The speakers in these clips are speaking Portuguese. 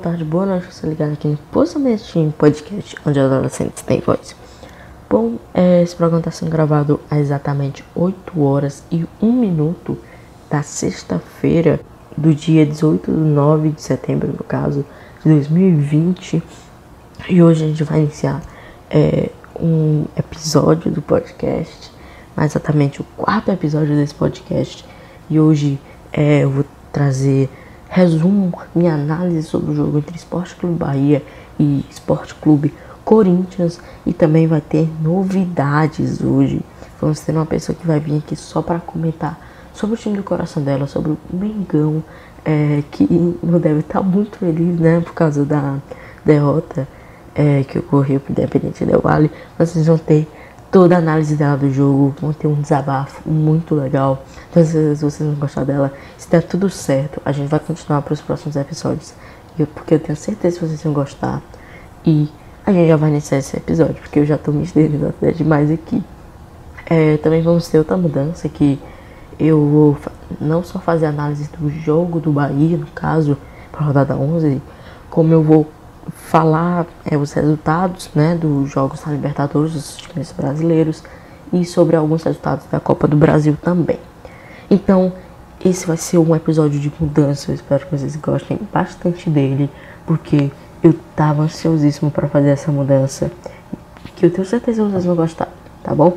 tarde, boa noite. Você ligado aqui no Possivelmente Podcast, onde adolescentes têm voz. Bom, é, esse programa está sendo gravado há exatamente 8 horas e 1 minuto da sexta-feira do dia 18 de 9 de setembro, no caso, de 2020. E hoje a gente vai iniciar é, um episódio do podcast, mais exatamente o quarto episódio desse podcast. E hoje é, eu vou trazer resumo, minha análise sobre o jogo entre Esporte Clube Bahia e Esporte Clube Corinthians e também vai ter novidades hoje. Vamos ter uma pessoa que vai vir aqui só para comentar sobre o time do coração dela, sobre o Mengão, é, que não deve estar muito feliz, né, por causa da derrota é, que ocorreu para o Independente Del Vale. Mas vocês vão ter toda a análise dela do jogo, ter um desabafo muito legal. Então, se vocês não gostar dela, se der tudo certo, a gente vai continuar para os próximos episódios. Porque eu tenho certeza que vocês vão gostar. E a gente já vai iniciar esse episódio, porque eu já estou me estendendo até demais aqui. É, também vamos ter outra mudança que eu vou não só fazer análise do jogo do Bahia, no caso, para a rodada 11, como eu vou falar é, os resultados né, dos jogos da Libertadores dos times brasileiros e sobre alguns resultados da Copa do Brasil também. Então, esse vai ser um episódio de mudança. Eu espero que vocês gostem bastante dele, porque eu tava ansiosíssimo para fazer essa mudança. Que eu tenho certeza que vocês vão gostar, tá bom?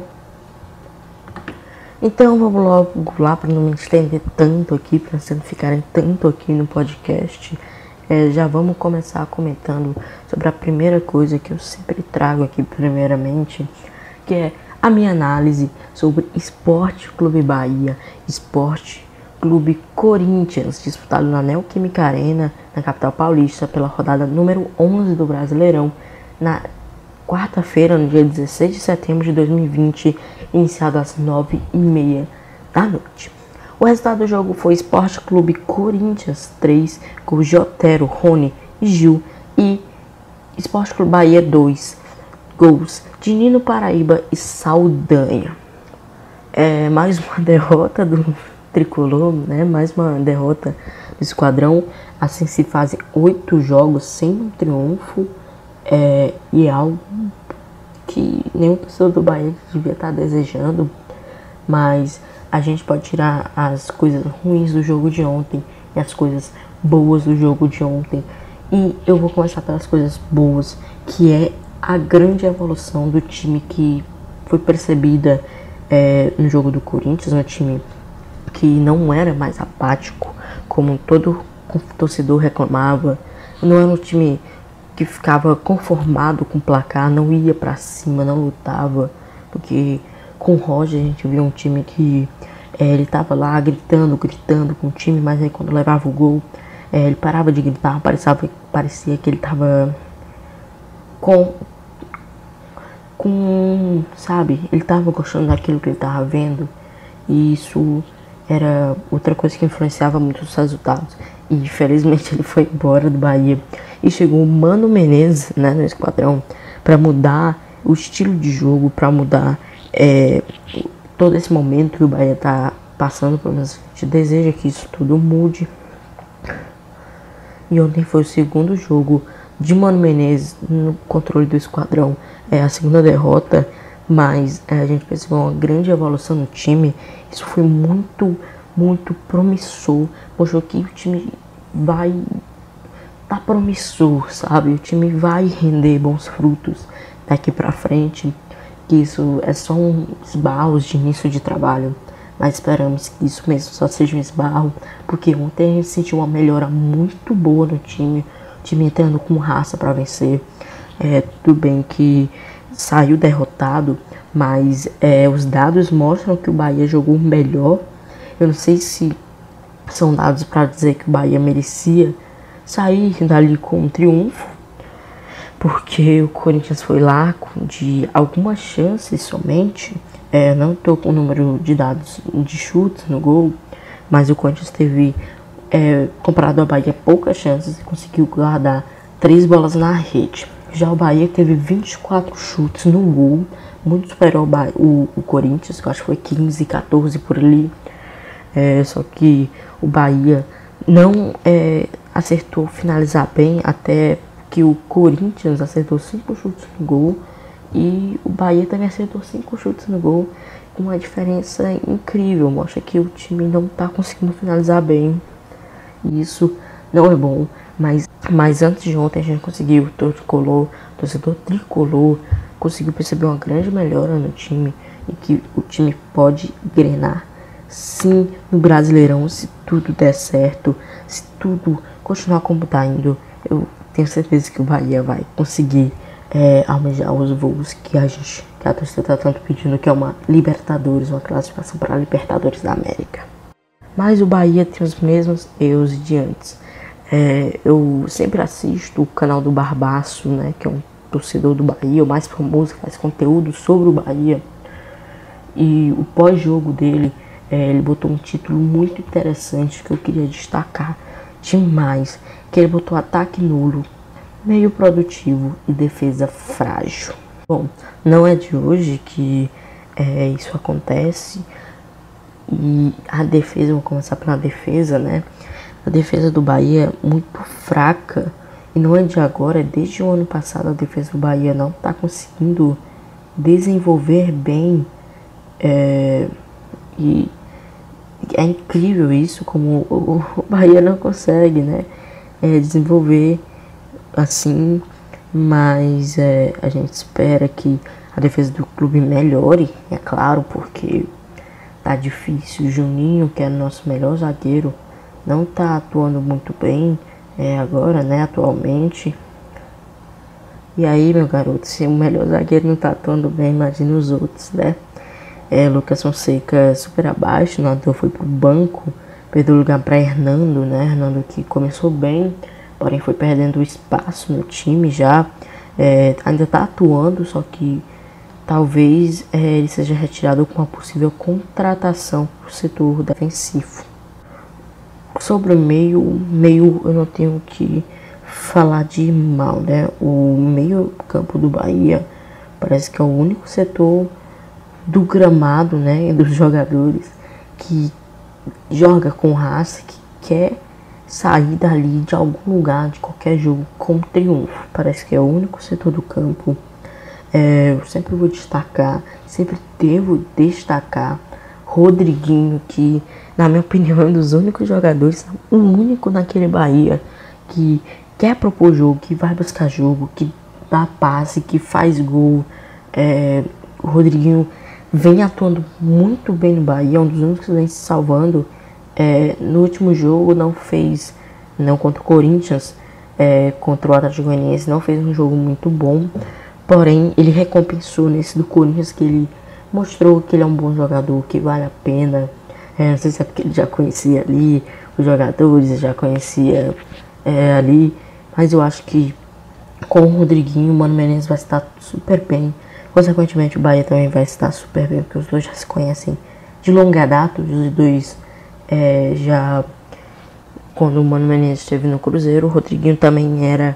Então vamos logo lá para não me estender tanto aqui, para vocês não ficarem tanto aqui no podcast. É, já vamos começar comentando sobre a primeira coisa que eu sempre trago aqui primeiramente, que é a minha análise sobre Esporte Clube Bahia, Esporte Clube Corinthians, disputado na Neoquímica Arena, na capital paulista, pela rodada número 11 do Brasileirão, na quarta-feira, no dia 16 de setembro de 2020, iniciado às 9h30 da noite. O resultado do jogo foi Esporte Clube Corinthians 3, com Jotero, Rony e Gil, e Esporte Clube Bahia 2, gols de Nino Paraíba e Saldanha. É mais uma derrota do tricolor, né? Mais uma derrota do esquadrão. Assim se fazem oito jogos sem um triunfo. É, e é algo que nenhum torcedor do Bahia devia estar desejando. Mas a gente pode tirar as coisas ruins do jogo de ontem e as coisas boas do jogo de ontem. E eu vou começar pelas coisas boas, que é a grande evolução do time que foi percebida é, no jogo do Corinthians, um time que não era mais apático, como todo torcedor reclamava. Não era um time que ficava conformado com o placar, não ia para cima, não lutava, porque com o Roger a gente viu um time que é, ele tava lá gritando, gritando com o time, mas aí quando levava o gol, é, ele parava de gritar, parecia, parecia que ele tava com. com. sabe? Ele tava gostando daquilo que ele tava vendo, e isso era outra coisa que influenciava muito os resultados. E infelizmente ele foi embora do Bahia e chegou o Mano Menezes né, no esquadrão para mudar o estilo de jogo, para mudar é, todo esse momento que o Bahia está passando, pelo menos a gente deseja que isso tudo mude. E ontem foi o segundo jogo de Mano Menezes no controle do esquadrão. É a segunda derrota, mas é, a gente percebeu uma grande evolução no time. Isso foi muito, muito promissor. Mostrou que o time vai tá promissor, sabe? O time vai render bons frutos daqui para frente que isso é só um esbarros de início de trabalho. Mas esperamos que isso mesmo só seja um esbarro, porque ontem a gente sentiu uma melhora muito boa no time, o time entrando com raça para vencer. É, tudo bem que saiu derrotado, mas é, os dados mostram que o Bahia jogou melhor. Eu não sei se são dados para dizer que o Bahia merecia sair dali com um triunfo, porque o Corinthians foi lá de algumas chances somente. É, não estou com o número de dados de chutes no gol, mas o Corinthians teve, é, comparado ao Bahia, poucas chances e conseguiu guardar três bolas na rede. Já o Bahia teve 24 chutes no gol, muito superior ao o, o Corinthians, que eu acho que foi 15, 14 por ali. É, só que o Bahia não é, acertou finalizar bem, até que o Corinthians acertou cinco chutes no gol e o Bahia também acertou cinco chutes no gol, uma diferença incrível. Mostra que o time não está conseguindo finalizar bem. E isso não é bom. Mas, mas antes de ontem a gente conseguiu, tricolor, torcedor tricolor, conseguiu perceber uma grande melhora no time e que o time pode grenar sim no Brasileirão se tudo der certo, se tudo continuar como está indo. Eu tenho certeza que o Bahia vai conseguir é, almejar os voos que a gente, que a torcida está tanto pedindo, que é uma Libertadores, uma classificação para a Libertadores da América. Mas o Bahia tem os mesmos erros de antes. É, eu sempre assisto o canal do Barbaço, né, que é um torcedor do Bahia, o mais famoso, faz conteúdo sobre o Bahia. E o pós-jogo dele, é, ele botou um título muito interessante que eu queria destacar demais, que ele botou ataque nulo, meio produtivo e defesa frágil. Bom, não é de hoje que é, isso acontece e a defesa, vou começar pela defesa, né? A defesa do Bahia é muito fraca e não é de agora, é desde o ano passado a defesa do Bahia não está conseguindo desenvolver bem é, e é incrível isso, como o, Bahia não consegue, né? É, desenvolver assim, mas é, a gente espera que a defesa do clube melhore, é claro, porque tá difícil. O Juninho, que é nosso melhor zagueiro, não tá atuando muito bem é, agora, né, atualmente. E aí, meu garoto, se o melhor zagueiro não tá atuando bem, imagine os outros, né? É, Lucas Fonseca super abaixo, então foi pro banco, perdeu lugar para Hernando, né? Hernando que começou bem, porém foi perdendo espaço no time já. É, ainda tá atuando, só que talvez é, ele seja retirado com uma possível contratação pro setor defensivo. Sobre o meio, meio eu não tenho que falar de mal, né? O meio campo do Bahia parece que é o único setor do gramado, né, dos jogadores que joga com raça, que quer sair dali de algum lugar, de qualquer jogo, com triunfo. Parece que é o único setor do campo. É, eu sempre vou destacar, sempre devo destacar Rodriguinho, que na minha opinião é um dos únicos jogadores, o único naquele Bahia que quer propor jogo, que vai buscar jogo, que dá passe, que faz gol. É, o Rodriguinho vem atuando muito bem no Bahia, é um dos únicos que vem se salvando. É, no último jogo não fez, não contra o Corinthians, é, contra o Atlético Goianiense, não fez um jogo muito bom. Porém, ele recompensou nesse do Corinthians que ele mostrou que ele é um bom jogador, que vale a pena. É, não sei se é porque ele já conhecia ali os jogadores, já conhecia é, ali, mas eu acho que com o Rodriguinho, o Mano Menezes vai estar super bem. Consequentemente, o Bahia também vai estar super bem, porque os dois já se conhecem de longa data. Os dois é, já. Quando o Mano Menezes esteve no Cruzeiro, o Rodriguinho também era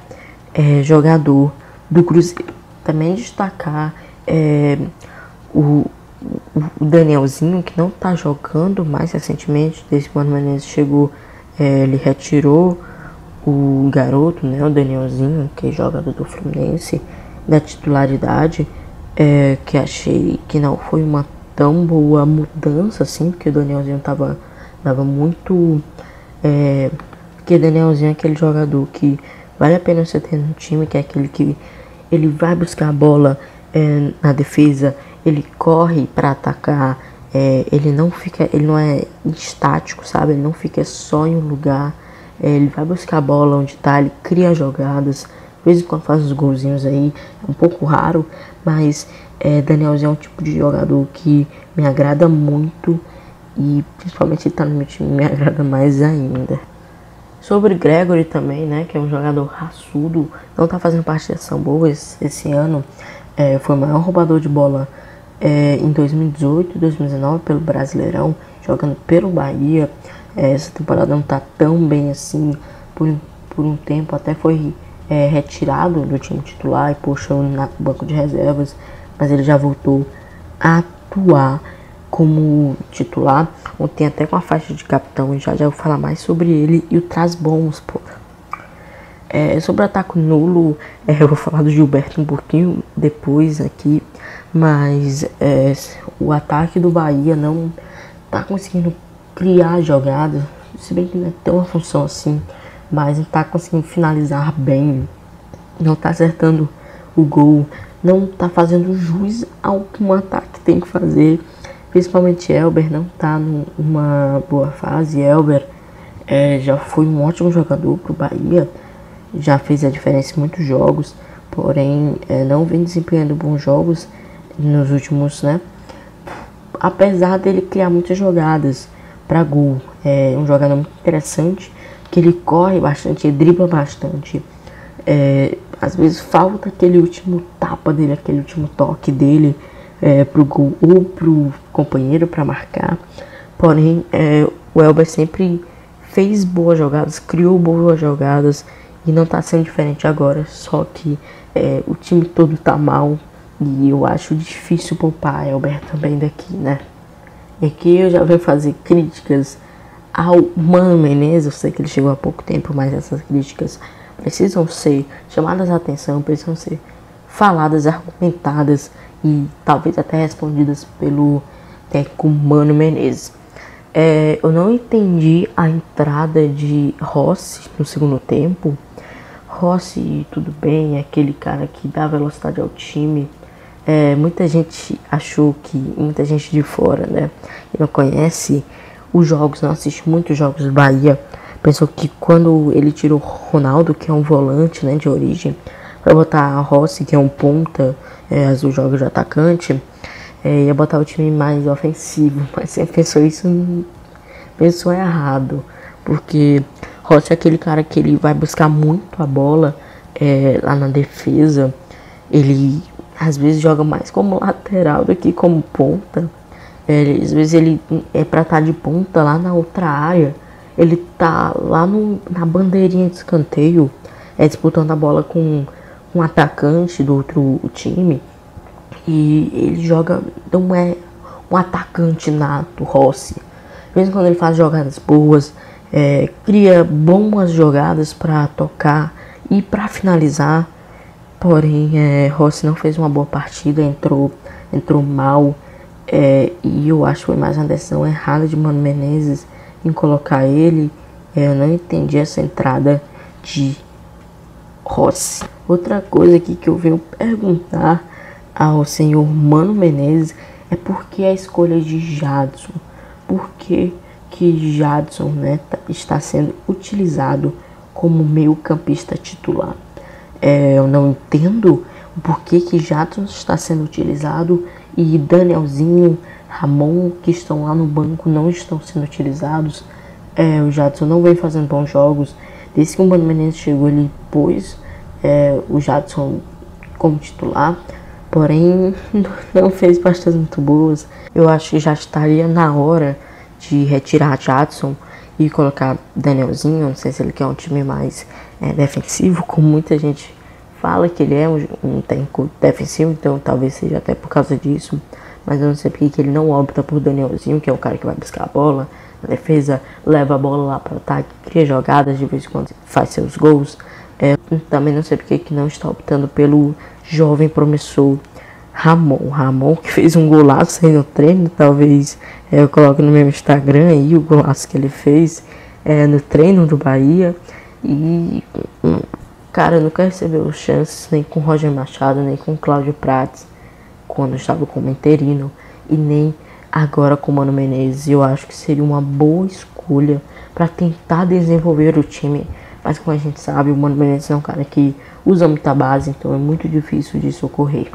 é, jogador do Cruzeiro. Também destacar é, o, o Danielzinho, que não está jogando mais recentemente, desde que o Mano Menezes chegou, é, ele retirou o garoto, né, o Danielzinho, que é jogador do Fluminense, da titularidade é, que achei que não foi uma tão boa mudança assim, porque o Danielzinho tava, tava muito. É, porque o Danielzinho é aquele jogador que vale a pena você ter no time, que é aquele que ele vai buscar a bola é, na defesa, ele corre para atacar, é, ele não fica, ele não é estático, sabe? Ele não fica só em um lugar, é, ele vai buscar a bola onde tá, ele cria jogadas, vez em quando faz uns golzinhos aí, é um pouco raro, mas é, Danielzinho é um tipo de jogador que me agrada muito e principalmente ele tá no meu time me agrada mais ainda. Sobre Gregory também, né, que é um jogador raçudo, não tá fazendo parte da São Boa esse, esse ano, é, foi o maior roubador de bola é, em 2018 e 2019 pelo Brasileirão, jogando pelo Bahia. É, essa temporada não tá tão bem assim, por, por um tempo até foi é, retirado do time titular e puxou no banco de reservas, mas ele já voltou a atuar como titular. Ontem até com a faixa de capitão, já já vou falar mais sobre ele e o traz bons, pô. É, sobre o ataque nulo, é, eu vou falar do Gilberto um pouquinho depois aqui, mas é, o ataque do Bahia não tá conseguindo criar jogadas, se bem que não é tão uma função assim, mas não tá conseguindo finalizar bem, não tá acertando o gol, não tá fazendo jus ao que um ataque tem que fazer. Principalmente Elber não tá numa boa fase. Elber é, já foi um ótimo jogador pro Bahia, já fez a diferença em muitos jogos, porém é, não vem desempenhando bons jogos nos últimos, né? Apesar dele criar muitas jogadas para gol, é um jogador muito interessante, que ele corre bastante, ele dribla bastante. É, às vezes falta aquele último tapa dele, aquele último toque dele é, pro gol ou pro companheiro para marcar. Porém, é, o Elber sempre fez boas jogadas, criou boas jogadas e não tá sendo diferente agora. Só que é, o time todo tá mal e eu acho difícil poupar Elber também daqui, né? E aqui eu já venho fazer críticas ao Mano Menezes. Eu sei que ele chegou há pouco tempo, mas essas críticas precisam ser chamadas a atenção, precisam ser faladas, argumentadas e talvez até respondidas pelo técnico Mano Menezes. É, eu não entendi a entrada de Rossi no segundo tempo. Rossi, tudo bem, é aquele cara que dá velocidade ao time. É, muita gente achou que, muita gente de fora, né, que não conhece os jogos, não assiste muitos jogos. Do Bahia, pensou que quando ele tirou Ronaldo, que é um volante, né, de origem, para botar Rossi, que é um ponta, é, azul joga de atacante, é, ia botar o time mais ofensivo, mas você pensou isso, pensou errado, porque Rossi é aquele cara que ele vai buscar muito a bola é, lá na defesa, ele às vezes joga mais como lateral do que como ponta, às vezes ele é pra estar tá de ponta lá na outra área, ele tá lá no, na bandeirinha de escanteio, é, disputando a bola com um atacante do outro time, e ele joga, não é um atacante nato, Rossi. Mesmo quando ele faz jogadas boas, é, cria boas jogadas para tocar e para finalizar. Porém, é, Rossi não fez uma boa partida, entrou, entrou mal. É, e eu acho que foi mais uma decisão errada de Mano Menezes em colocar ele. É, eu não entendi essa entrada de Rossi. Outra coisa aqui que eu venho perguntar ao senhor Mano Menezes é porque a escolha de Jadson. Por que, que Jadson né, tá, está sendo utilizado como meio campista titular? É, eu não entendo o porquê que Jadson está sendo utilizado e Danielzinho, Ramon, que estão lá no banco, não estão sendo utilizados. É, o Jadson não vem fazendo bons jogos. Desde que o Mano Menezes chegou, ele pôs é, o Jadson como titular porém não fez partidas muito boas. Eu acho que já estaria na hora de retirar Jadson e colocar Danielzinho. Não sei se ele quer um time mais é, defensivo, como muita gente fala que ele é um, um técnico defensivo, então talvez seja até por causa disso. Mas eu não sei porque que ele não opta por Danielzinho, que é o cara que vai buscar a bola na defesa, leva a bola lá para o ataque, cria jogadas, de vez em quando faz seus gols. É, também não sei porque que não está optando pelo jovem promissor Ramon. Ramon que fez um golaço aí no treino, talvez é, eu coloque no meu Instagram aí o golaço que ele fez é, no treino do Bahia. E hum, cara, nunca recebeu chances nem com Roger Machado, nem com Cláudio Prates, quando estava como interino, e nem agora com Mano Menezes. Eu acho que seria uma boa escolha para tentar desenvolver o time mas como a gente sabe, o Mano Menezes é um cara que usa muita base, então é muito difícil disso ocorrer.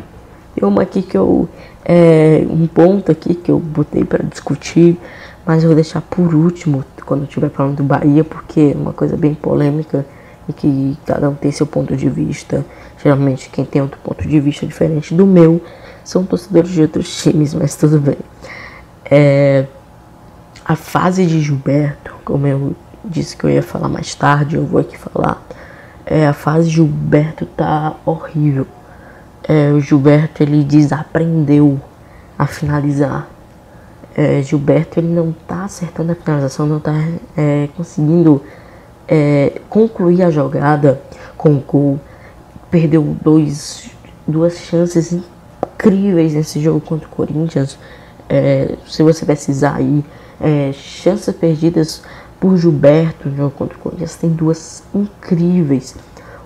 Tem uma aqui que eu. É, um ponto aqui que eu botei para discutir, mas eu vou deixar por último quando eu estiver falando do Bahia, porque é uma coisa bem polêmica e que cada um tem seu ponto de vista. Geralmente quem tem outro ponto de vista diferente do meu são torcedores de outros times, mas tudo bem. É, a fase de Gilberto, como eu disse que eu ia falar mais tarde, eu vou aqui falar. É, a fase Gilberto tá horrível. É, o Gilberto ele desaprendeu a finalizar. É, Gilberto ele não tá acertando a finalização, não tá é, conseguindo é, concluir a jogada com o gol. Perdeu dois, duas chances incríveis nesse jogo contra o Corinthians. É, se você precisar aí, é, chances perdidas por Gilberto no jogo contra o Corinthians, tem duas incríveis.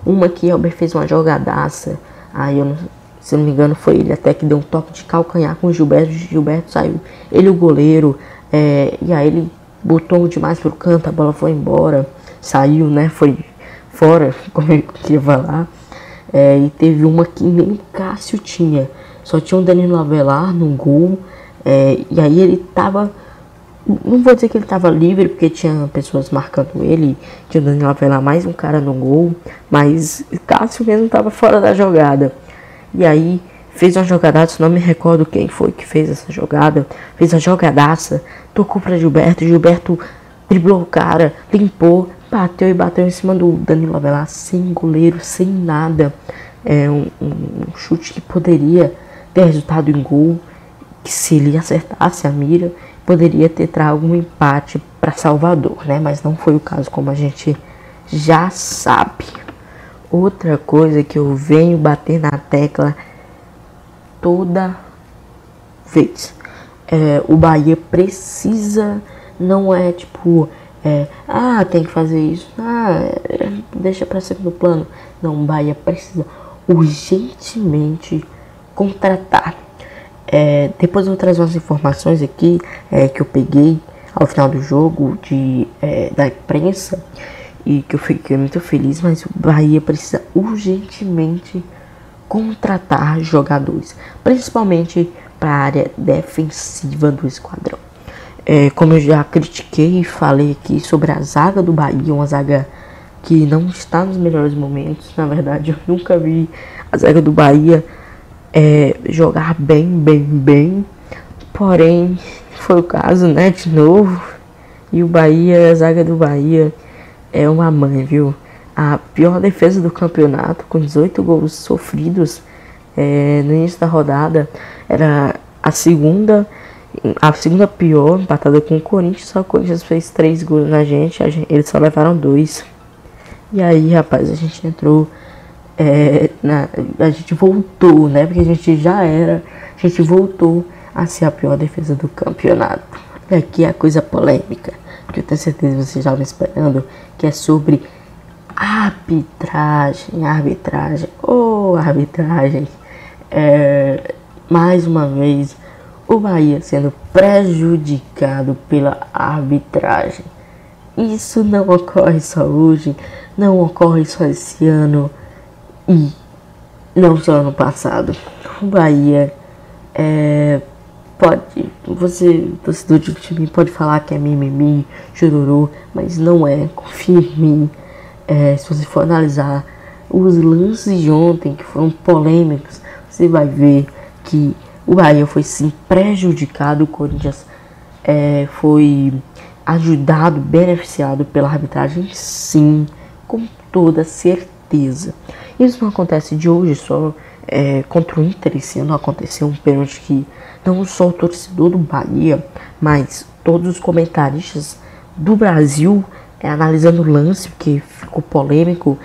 Uma que Elber fez uma jogadaça, aí eu não, se não me engano foi ele até que deu um toque de calcanhar com o Gilberto, Gilberto saiu, ele o goleiro, é, e aí ele botou demais pro canto, a bola foi embora, saiu, né, foi fora, como eu queria falar. É, e teve uma que nem Cássio tinha, só tinha o Danilo Avelar no gol, é, e aí ele tava. Não vou dizer que ele tava livre, porque tinha pessoas marcando ele, tinha o Danilo Avelar mais um cara no gol, mas Cássio mesmo tava fora da jogada. E aí fez uma jogadaça, não me recordo quem foi que fez essa jogada, fez a jogadaça, tocou para Gilberto, Gilberto driblou o cara, limpou, bateu e bateu em cima do Danilo Avelar, sem goleiro, sem nada. É um, um chute que poderia ter resultado em gol, que se ele acertasse a mira, poderia ter trago um empate para Salvador, né? Mas não foi o caso, como a gente já sabe. Outra coisa que eu venho bater na tecla toda vez. É, o Bahia precisa, não é tipo, é, ah, tem que fazer isso, ah, deixa para segundo plano. Não, Bahia precisa urgentemente contratar. É, depois eu vou trazer umas informações aqui é, que eu peguei ao final do jogo de, é, da imprensa e que eu fiquei muito feliz, mas o Bahia precisa urgentemente contratar jogadores, principalmente para a área defensiva do esquadrão. É, como eu já critiquei e falei aqui sobre a zaga do Bahia, uma zaga que não está nos melhores momentos. Na verdade, eu nunca vi a zaga do Bahia é, jogar bem, bem, bem. Porém, foi o caso, né? De novo. E o Bahia, a zaga do Bahia é uma mãe, viu? a pior defesa do campeonato, com 18 gols sofridos é, no início da rodada. Era a segunda, a segunda pior, empatada com o Corinthians. Só o Corinthians fez 3 gols na gente, gente, eles só levaram dois. E aí, rapaz, a gente entrou. É, na, a gente voltou, né? Porque a gente já era. A gente voltou a ser a pior defesa do campeonato. E aqui é a coisa polêmica, que eu tenho certeza que vocês já estão esperando, que é sobre Arbitragem, arbitragem, oh arbitragem. É, mais uma vez, o Bahia sendo prejudicado pela arbitragem. Isso não ocorre só hoje, não ocorre só esse ano e não só ano passado. O Bahia é, pode, você, torcedor de time, pode falar que é mimimi, chororô, mas não é, confia em mim é, se você for analisar os lances de ontem que foram polêmicos, você vai ver que o Bahia foi sim prejudicado, o Corinthians é, foi ajudado, beneficiado pela arbitragem, sim, com toda certeza. Isso não acontece de hoje só é, contra o Inter, esse ano aconteceu um pênalti que não só o torcedor do Bahia, mas todos os comentaristas do Brasil é, analisando o lance, que ficou polêmico,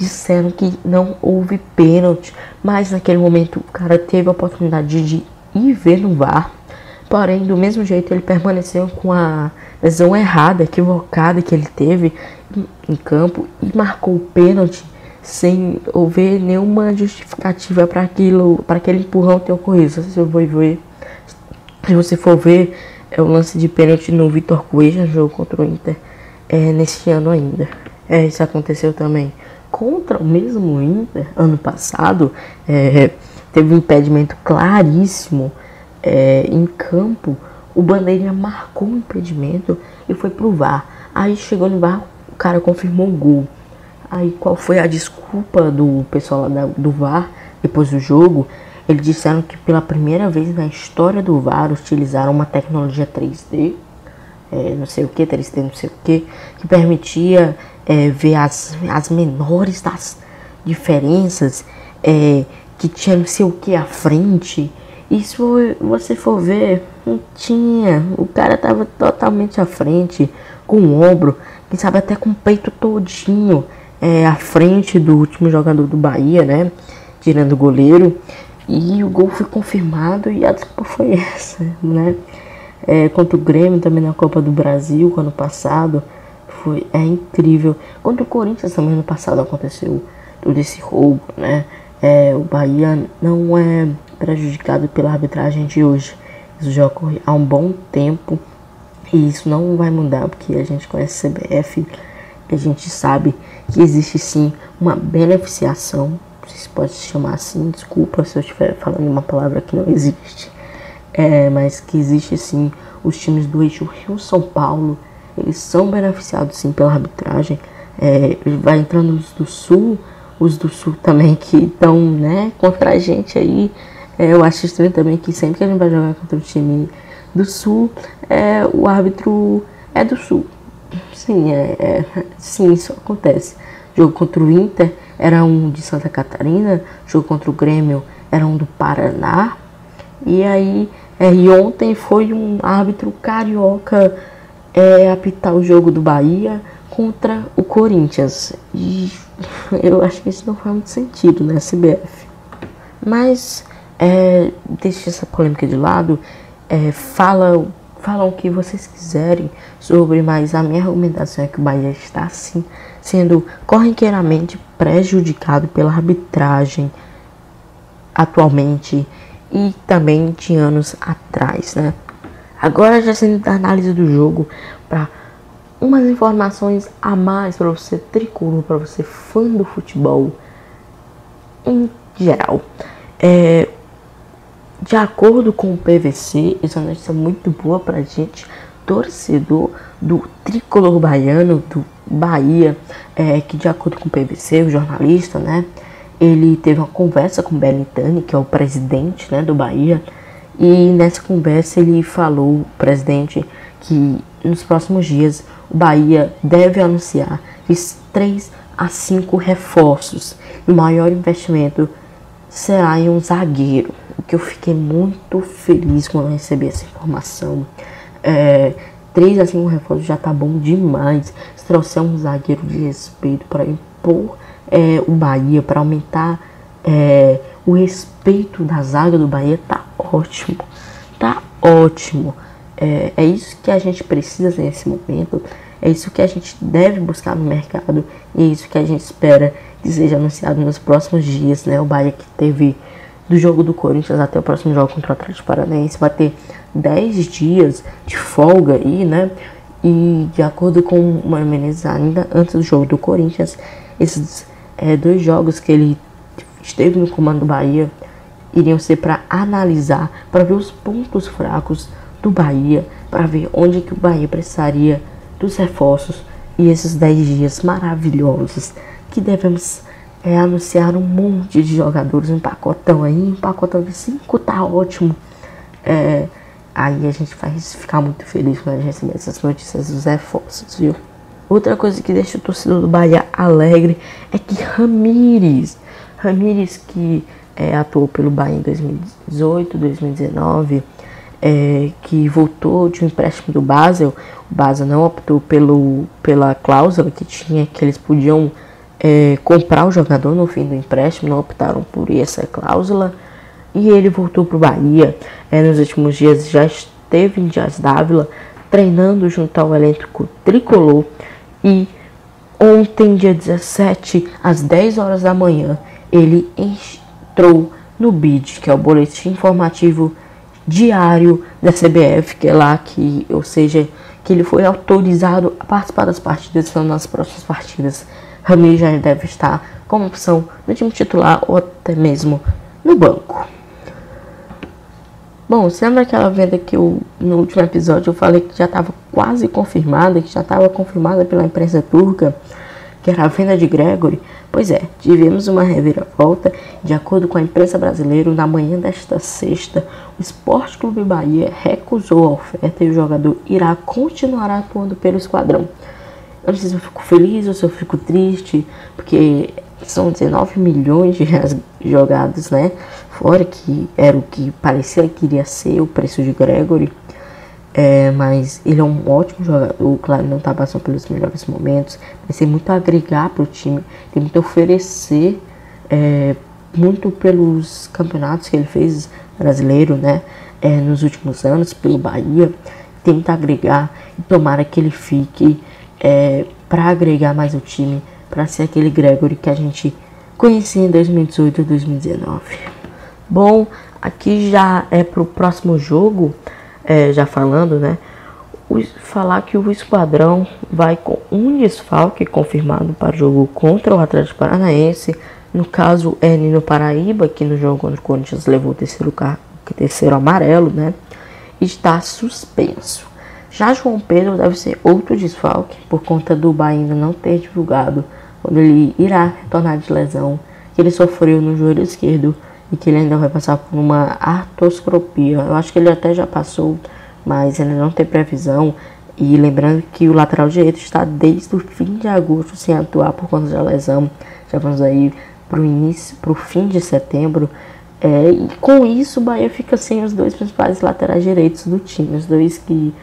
disseram que não houve pênalti, mas naquele momento o cara teve a oportunidade de ir ver no VAR, porém do mesmo jeito ele permaneceu com a lesão errada, equivocada que ele teve em, campo e marcou o pênalti sem houver nenhuma justificativa para aquilo, para aquele empurrão ter ocorrido. Se você for ver, se você for ver, é o lance de pênalti no Vitor Cueja, jogo contra o Inter é, neste ano ainda. É, isso aconteceu também contra o mesmo Inter ano passado. É, teve um impedimento claríssimo é, em campo. O Bandeirinha marcou o impedimento e foi pro VAR. Aí chegou no VAR, o cara confirmou o gol. Aí qual foi a desculpa do pessoal lá do VAR depois do jogo? Eles disseram que pela primeira vez na história do VAR utilizaram uma tecnologia 3D é, não sei o que, 3D não sei o que, que permitia é, ver as, as menores das diferenças, é, que tinha não sei o que à frente. E se você for ver, Não tinha. O cara tava totalmente à frente, com o ombro, quem sabe até com o peito todinho é, à frente do último jogador do Bahia, né? Tirando o goleiro. E o gol foi confirmado e a desculpa foi essa, né? É, contra o Grêmio também na Copa do Brasil, ano passado. Foi, é incrível. Contra o Corinthians também no passado aconteceu todo esse roubo, né? É, o Bahia não é prejudicado pela arbitragem de hoje. Isso já ocorre há um bom tempo e isso não vai mudar porque a gente conhece a CBF a gente sabe que existe sim uma beneficiação, se pode se chamar assim, desculpa se eu estiver falando uma palavra que não existe, é, mas que existe sim os times do eixo Rio-São Paulo, eles são beneficiados sim pela arbitragem, é, vai entrando os do Sul, os do Sul também que estão né, contra a gente aí, é, eu acho estranho também que sempre que a gente vai jogar contra o time do Sul, é, o árbitro é do Sul. Sim, é, é, sim, isso acontece. Jogo contra o Inter era um de Santa Catarina, jogo contra o Grêmio era um do Paraná. E aí, é, e ontem foi um árbitro carioca é, apitar o jogo do Bahia contra o Corinthians. E eu acho que isso não faz muito sentido, né, CBF. Mas é, deixe essa polêmica de lado, é, fala, falam o que vocês quiserem sobre, mas a minha argumentação é que o Bahia está sim sendo corriqueiramente prejudicado pela arbitragem atualmente e também de anos atrás, né? Agora já sendo da análise do jogo para umas informações a mais para você tricolor, para você fã do futebol em geral. É, de acordo com o PVC, isso é uma notícia muito boa pra gente, torcedor do tricolor baiano, do Bahia, é, que de acordo com o PVC, o jornalista, né, ele teve uma conversa com o Belintani, que é o presidente, né, do Bahia, e nessa conversa ele falou, o presidente, que nos próximos dias o Bahia deve anunciar esses 3 a 5 reforços. E o maior investimento será em um zagueiro que eu fiquei muito feliz quando recebi essa informação. É, 3 a 5 reforços já tá bom demais. Se trouxer um zagueiro de respeito para impor é, o Bahia, para aumentar é, o respeito da zaga do Bahia, tá ótimo. Tá ótimo. É, é isso que a gente precisa nesse momento. É isso que a gente deve buscar no mercado. E é isso que a gente espera que seja anunciado nos próximos dias. Né? O Bahia que teve do jogo do Corinthians até o próximo jogo contra o Atlético Paranaense vai ter 10 dias de folga aí, né? E de acordo com o Mano Menezes, ainda antes do jogo do Corinthians, esses é, dois jogos que ele esteve no comando do Bahia iriam ser para analisar, para ver os pontos fracos do Bahia, para ver onde que o Bahia precisaria dos reforços e esses 10 dias maravilhosos que devemos é, anunciar um monte de jogadores, um pacotão aí, um pacotão de 5 tá ótimo. É, aí a gente vai ficar muito feliz quando a gente receber essas notícias dos reforços, viu? Outra coisa que deixa o torcedor do Bahia alegre é que Ramires, Ramires que é, atuou pelo Bahia em 2018, 2019, é, que voltou de um empréstimo do Basel, o Basel não optou pelo, pela cláusula que tinha que eles podiam é, comprar o jogador no fim do empréstimo, não optaram por essa cláusula. E ele voltou para o Bahia. É, nos últimos dias já esteve em Dias Dávila, treinando junto ao elenco tricolor. E ontem, dia 17, às 10 horas da manhã, ele entrou no BID, que é o Boletim Informativo Diário da CBF, que é lá que, ou seja, que ele foi autorizado a participar das partidas, são nas próximas partidas Rami já deve estar como opção no time titular ou até mesmo no banco. Bom, você lembra aquela venda que eu, no último episódio eu falei que já estava quase confirmada, que já estava confirmada pela imprensa turca, que era a venda de Gregory? Pois é, tivemos uma reviravolta. De acordo com a imprensa brasileira, na manhã desta sexta, o Esporte Clube Bahia recusou a oferta e o jogador irá continuar atuando pelo esquadrão. Eu não sei se eu fico feliz ou se eu fico triste, porque são 19 milhões de reais jogados, né? Fora que era o que parecia que iria ser o preço de Gregory. É, mas ele é um ótimo jogador, claro, não está passando pelos melhores momentos, mas tem muito a agregar para o time, tem muito a oferecer, é, muito pelos campeonatos que ele fez brasileiro, né, é, nos últimos anos, pelo Bahia, tenta agregar e tomara que ele fique é, para agregar mais o time, para ser aquele Gregory que a gente conhecia em 2018 e 2019. Bom, aqui já é pro próximo jogo é, já falando, né? Falar que o Esquadrão vai com um desfalque confirmado para o jogo contra o Atlético Paranaense. No caso, é Nino Paraíba, que no jogo contra o Corinthians levou o terceiro, o terceiro amarelo, né? Está suspenso. Já João Pedro deve ser outro desfalque, por conta do Bahia ainda não ter divulgado quando ele irá retornar de lesão que ele sofreu no joelho esquerdo e que ele ainda vai passar por uma artroscopia. Eu acho que ele até já passou, mas ele não tem previsão. E lembrando que o lateral direito está desde o fim de agosto sem atuar por conta da lesão. Já vamos aí para o início, para o fim de setembro. É, e com isso o Bahia fica sem os dois principais laterais direitos do time. Os dois que,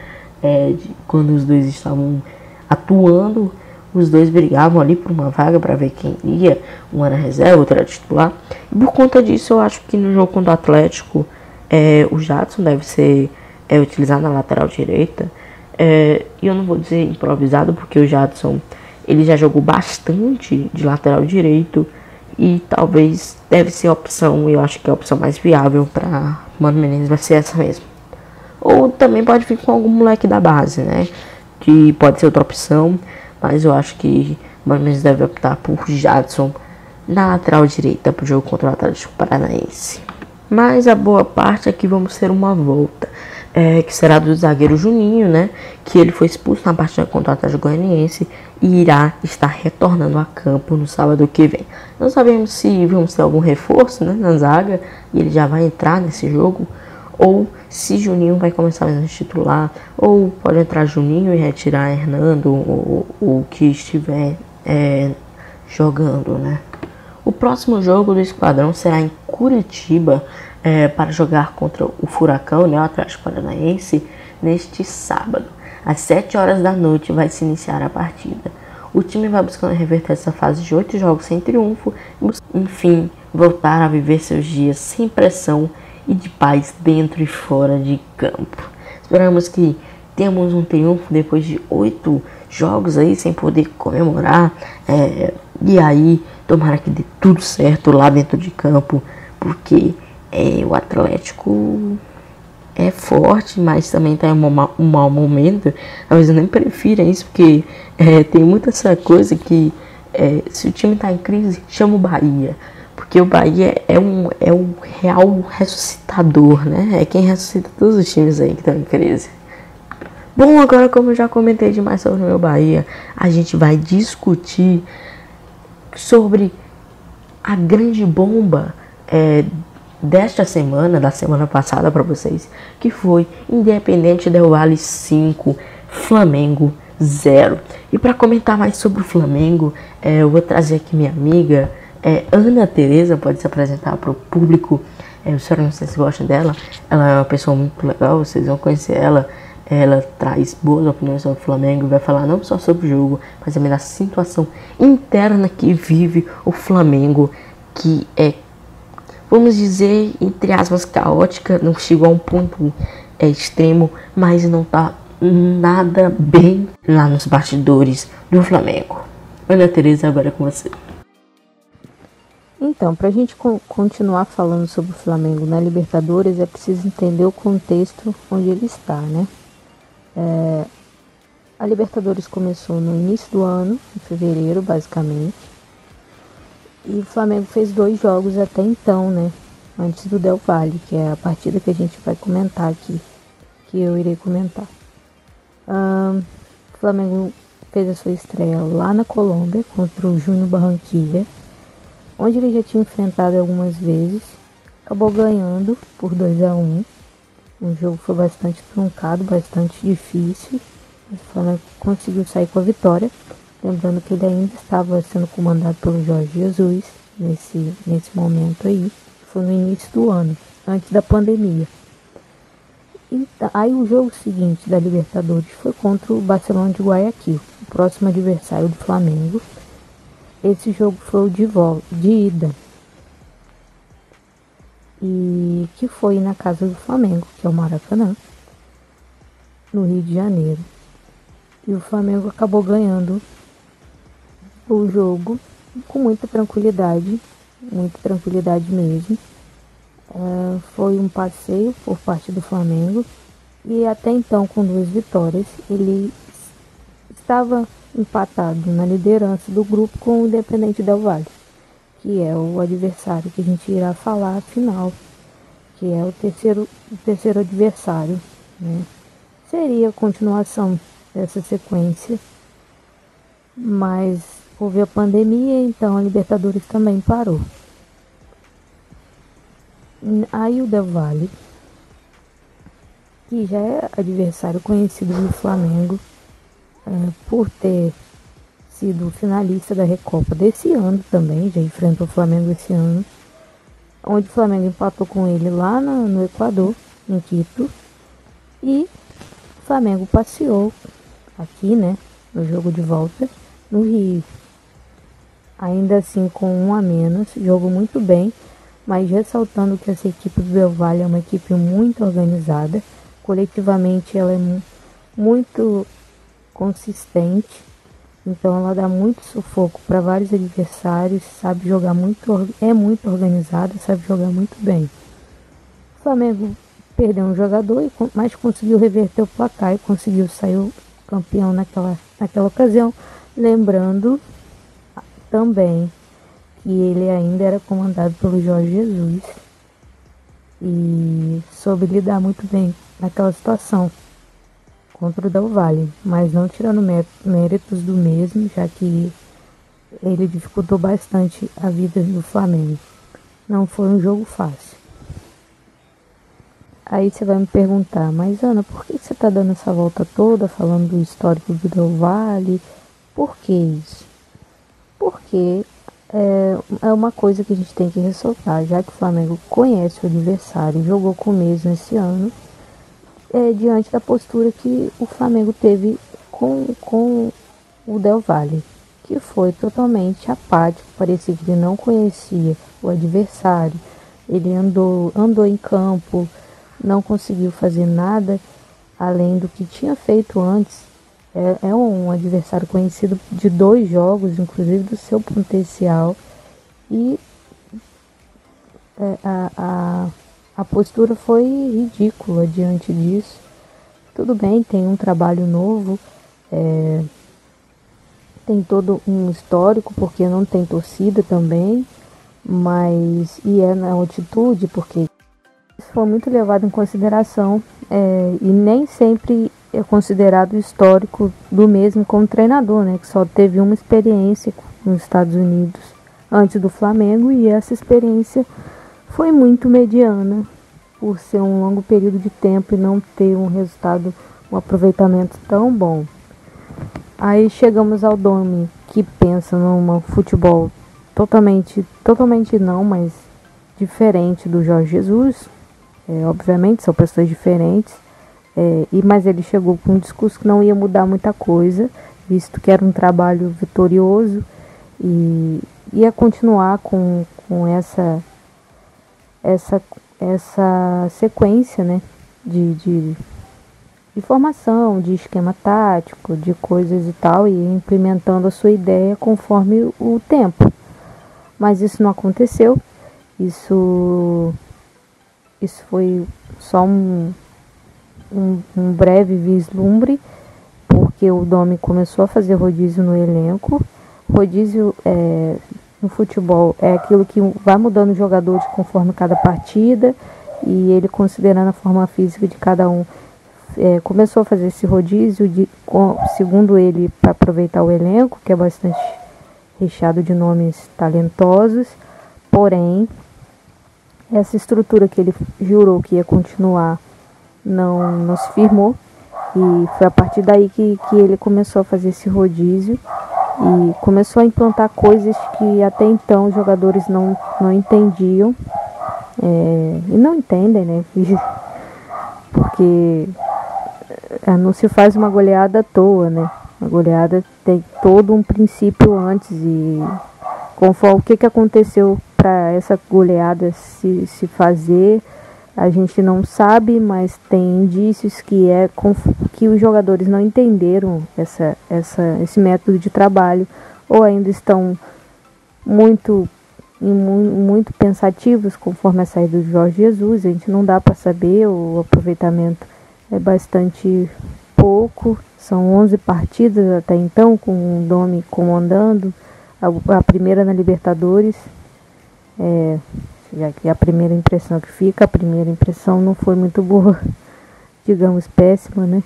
é, de, quando os dois estavam atuando, os dois brigavam ali por uma vaga para ver quem ia. Um era reserva, outro era titular. E por conta disso, eu acho que no jogo contra o Atlético, é, o Jadson deve ser é, utilizado na lateral direita. É, e eu não vou dizer improvisado, porque o Jadson ele já jogou bastante de lateral direito. E talvez deve ser a opção, eu acho que é a opção mais viável para Mano Menezes vai ser essa mesmo. Ou também pode vir com algum moleque da base, né? Que pode ser outra opção. Mas eu acho que Mano Menezes deve optar por Jadson na lateral direita para o jogo contra o Atlético Paranaense. Mas a boa parte é que vamos ter uma volta, é, que será do zagueiro Juninho, né? Que ele foi expulso na partida contra o Atlético Goianiense e irá estar retornando a campo no sábado que vem. Não sabemos se vamos ter algum reforço né, na zaga e ele já vai entrar nesse jogo ou se Juninho vai começar a titular, ou pode entrar Juninho e retirar Hernando, ou o que estiver é, jogando, né? O próximo jogo do Esquadrão será em Curitiba é, para jogar contra o Furacão, né, o Atlético Paranaense, neste sábado. Às 7 horas da noite vai se iniciar a partida. O time vai buscando reverter essa fase de 8 jogos sem triunfo e, enfim, voltar a viver seus dias sem pressão e de paz dentro e fora de campo. Esperamos que tenhamos um triunfo depois de oito jogos aí sem poder comemorar. É, e aí, tomara que dê tudo certo lá dentro de campo, porque é, o Atlético é forte, mas também está em um, um mau momento. Talvez eu nem prefira isso, porque é, tem muita essa coisa que é, se o time está em crise, chama o Bahia. Porque o Bahia é um, é um real ressuscitador, né? É quem ressuscita todos os times aí que estão em crise. Bom, agora como eu já comentei demais sobre o meu Bahia, a gente vai discutir sobre a grande bomba é, desta semana, da semana passada para vocês, que foi Independente Del Vale 5, Flamengo 0. E para comentar mais sobre o Flamengo, é, eu vou trazer aqui minha amiga é, Ana Teresa pode se apresentar para o público. É, eu não sei se gostam dela. Ela é uma pessoa muito legal, vocês vão conhecer ela. Ela traz boas opiniões sobre o Flamengo vai falar não só sobre o jogo, mas também da situação interna que vive o Flamengo, que é, vamos dizer, entre aspas, caótica, não chegou a um ponto é, extremo, mas não tá nada bem lá nos bastidores do Flamengo. Ana Teresa, agora é com você. Então, para a gente co continuar falando sobre o Flamengo na Libertadores, é preciso entender o contexto onde ele está, né? É, a Libertadores começou no início do ano, em fevereiro, basicamente. E o Flamengo fez dois jogos até então, né? Antes do Del Valle, que é a partida que a gente vai comentar aqui, que eu irei comentar. Um, o Flamengo fez a sua estreia lá na Colômbia contra o Júnior Barranquilla onde ele já tinha enfrentado algumas vezes, acabou ganhando por 2 a 1 O jogo foi bastante truncado, bastante difícil. O Flamengo conseguiu sair com a vitória. Lembrando que ele ainda estava sendo comandado pelo Jorge Jesus nesse, nesse momento aí. Foi no início do ano, antes da pandemia. Então, aí o jogo seguinte da Libertadores foi contra o Barcelona de Guayaquil, o próximo adversário do Flamengo. Esse jogo foi o de, volta, de ida. E que foi na casa do Flamengo, que é o Maracanã, no Rio de Janeiro. E o Flamengo acabou ganhando o jogo com muita tranquilidade, muita tranquilidade mesmo. É, foi um passeio por parte do Flamengo e até então com duas vitórias ele estava empatado na liderança do grupo com o Independente Del Valle, que é o adversário que a gente irá falar final, que é o terceiro, o terceiro adversário. Né? Seria a continuação dessa sequência, mas houve a pandemia, então a Libertadores também parou. Aí o Del Valle, que já é adversário conhecido do Flamengo, por ter sido finalista da Recopa desse ano também, já enfrentou o Flamengo esse ano, onde o Flamengo empatou com ele lá no, no Equador, em Quito, e o Flamengo passeou aqui, né, no jogo de volta, no Rio. Ainda assim com um a menos, jogo muito bem, mas ressaltando que essa equipe do Del Valle é uma equipe muito organizada, coletivamente ela é muito consistente, então ela dá muito sufoco para vários adversários, sabe jogar muito, é muito organizada, sabe jogar muito bem. O Flamengo perdeu um jogador, mas conseguiu reverter o placar e conseguiu sair campeão naquela, naquela ocasião, lembrando também que ele ainda era comandado pelo Jorge Jesus e soube lidar muito bem naquela situação contra o Del Valle, mas não tirando méritos do mesmo, já que ele dificultou bastante a vida do Flamengo. Não foi um jogo fácil. Aí você vai me perguntar, mas Ana, por que você está dando essa volta toda falando do histórico do Del Valle? Por que isso? Porque é, é uma coisa que a gente tem que ressaltar, já que o Flamengo conhece o adversário, jogou com o mesmo esse ano, é, diante da postura que o Flamengo teve com, com o Del Valle, que foi totalmente apático, parecia que ele não conhecia o adversário, ele andou, andou em campo, não conseguiu fazer nada além do que tinha feito antes é, é um adversário conhecido de dois jogos, inclusive do seu potencial. E é, a, a, a postura foi ridícula diante disso. Tudo bem, tem um trabalho novo, é, tem todo um histórico, porque não tem torcida também, mas e é na altitude, porque isso foi muito levado em consideração é, e nem sempre é considerado histórico do mesmo como treinador, né, que só teve uma experiência nos Estados Unidos antes do Flamengo e essa experiência foi muito mediana por ser um longo período de tempo e não ter um resultado, um aproveitamento tão bom. Aí chegamos ao Domi, que pensa num futebol totalmente, totalmente não, mas diferente do Jorge Jesus. É, obviamente são pessoas diferentes é, e, mas ele chegou com um discurso que não ia mudar muita coisa, visto que era um trabalho vitorioso e ia continuar com, com essa, essa, essa sequência né, de, de, de formação, de esquema tático, de coisas e tal, e implementando a sua ideia conforme o tempo. Mas isso não aconteceu, isso, isso foi só um, um, um breve vislumbre, porque o Domi começou a fazer rodízio no elenco. Rodízio é, no futebol é aquilo que vai mudando os jogadores conforme cada partida e ele considerando a forma física de cada um. É, começou a fazer esse rodízio, de, segundo ele, para aproveitar o elenco, que é bastante recheado de nomes talentosos, porém, essa estrutura que ele jurou que ia continuar não, não se firmou. E foi a partir daí que, que ele começou a fazer esse rodízio. E começou a implantar coisas que até então os jogadores não, não entendiam é, e não entendem, né? Porque é, não se faz uma goleada à toa, né? A goleada tem todo um princípio antes e conforme o que, que aconteceu para essa goleada se, se fazer, a gente não sabe, mas tem indícios que é que os jogadores não entenderam essa, essa, esse método de trabalho ou ainda estão muito muito pensativos conforme a saída do Jorge Jesus. A gente não dá para saber, o aproveitamento é bastante pouco. São 11 partidas até então, com o Domi comandando, a, a primeira na Libertadores. É, já que a primeira impressão que fica, a primeira impressão não foi muito boa, digamos péssima, né?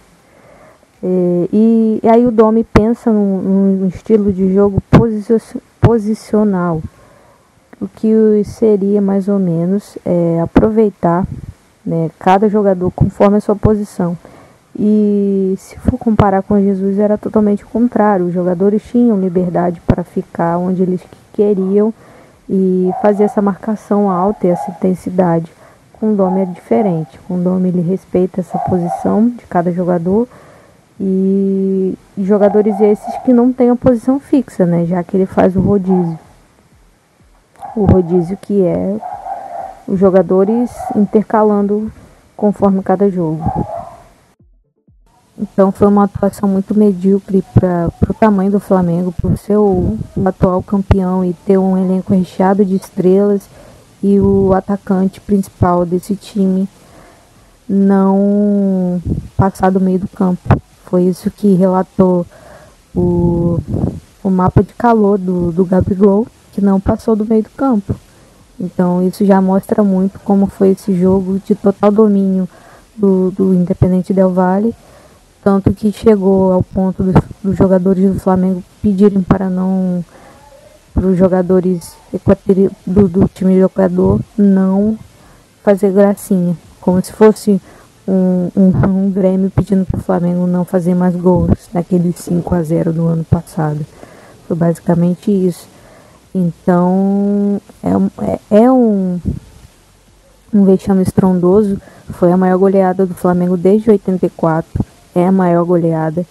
É, e, e, aí o Domi pensa num, num estilo de jogo posicional, o que seria mais ou menos é, aproveitar né, cada jogador conforme a sua posição. E se for comparar com Jesus, era totalmente o contrário. Os jogadores tinham liberdade para ficar onde eles queriam e fazer essa marcação alta e essa intensidade. Com o Dome é diferente. Com o Dome ele respeita essa posição de cada jogador e, jogadores esses que não têm a posição fixa, né? Já que ele faz o rodízio. O rodízio que é os jogadores intercalando conforme cada jogo. Então foi uma atuação muito medíocre para o tamanho do Flamengo, por ser o, o, atual campeão e ter um elenco recheado de estrelas e o atacante principal desse time não passar do meio do campo. Foi isso que relatou o, o mapa de calor do, do Gabigol, que não passou do meio do campo. Então isso já mostra muito como foi esse jogo de total domínio do, do Independente Del Valle tanto que chegou ao ponto dos, dos jogadores do Flamengo pedirem para não para os jogadores do, do time do Equador não fazer gracinha, como se fosse um, um, um Grêmio pedindo para o Flamengo não fazer mais gols naquele 5 a 0 do ano passado. Foi basicamente isso. Então é, é, é um, um vexame estrondoso. Foi a maior goleada do Flamengo desde 84 é a maior goleada.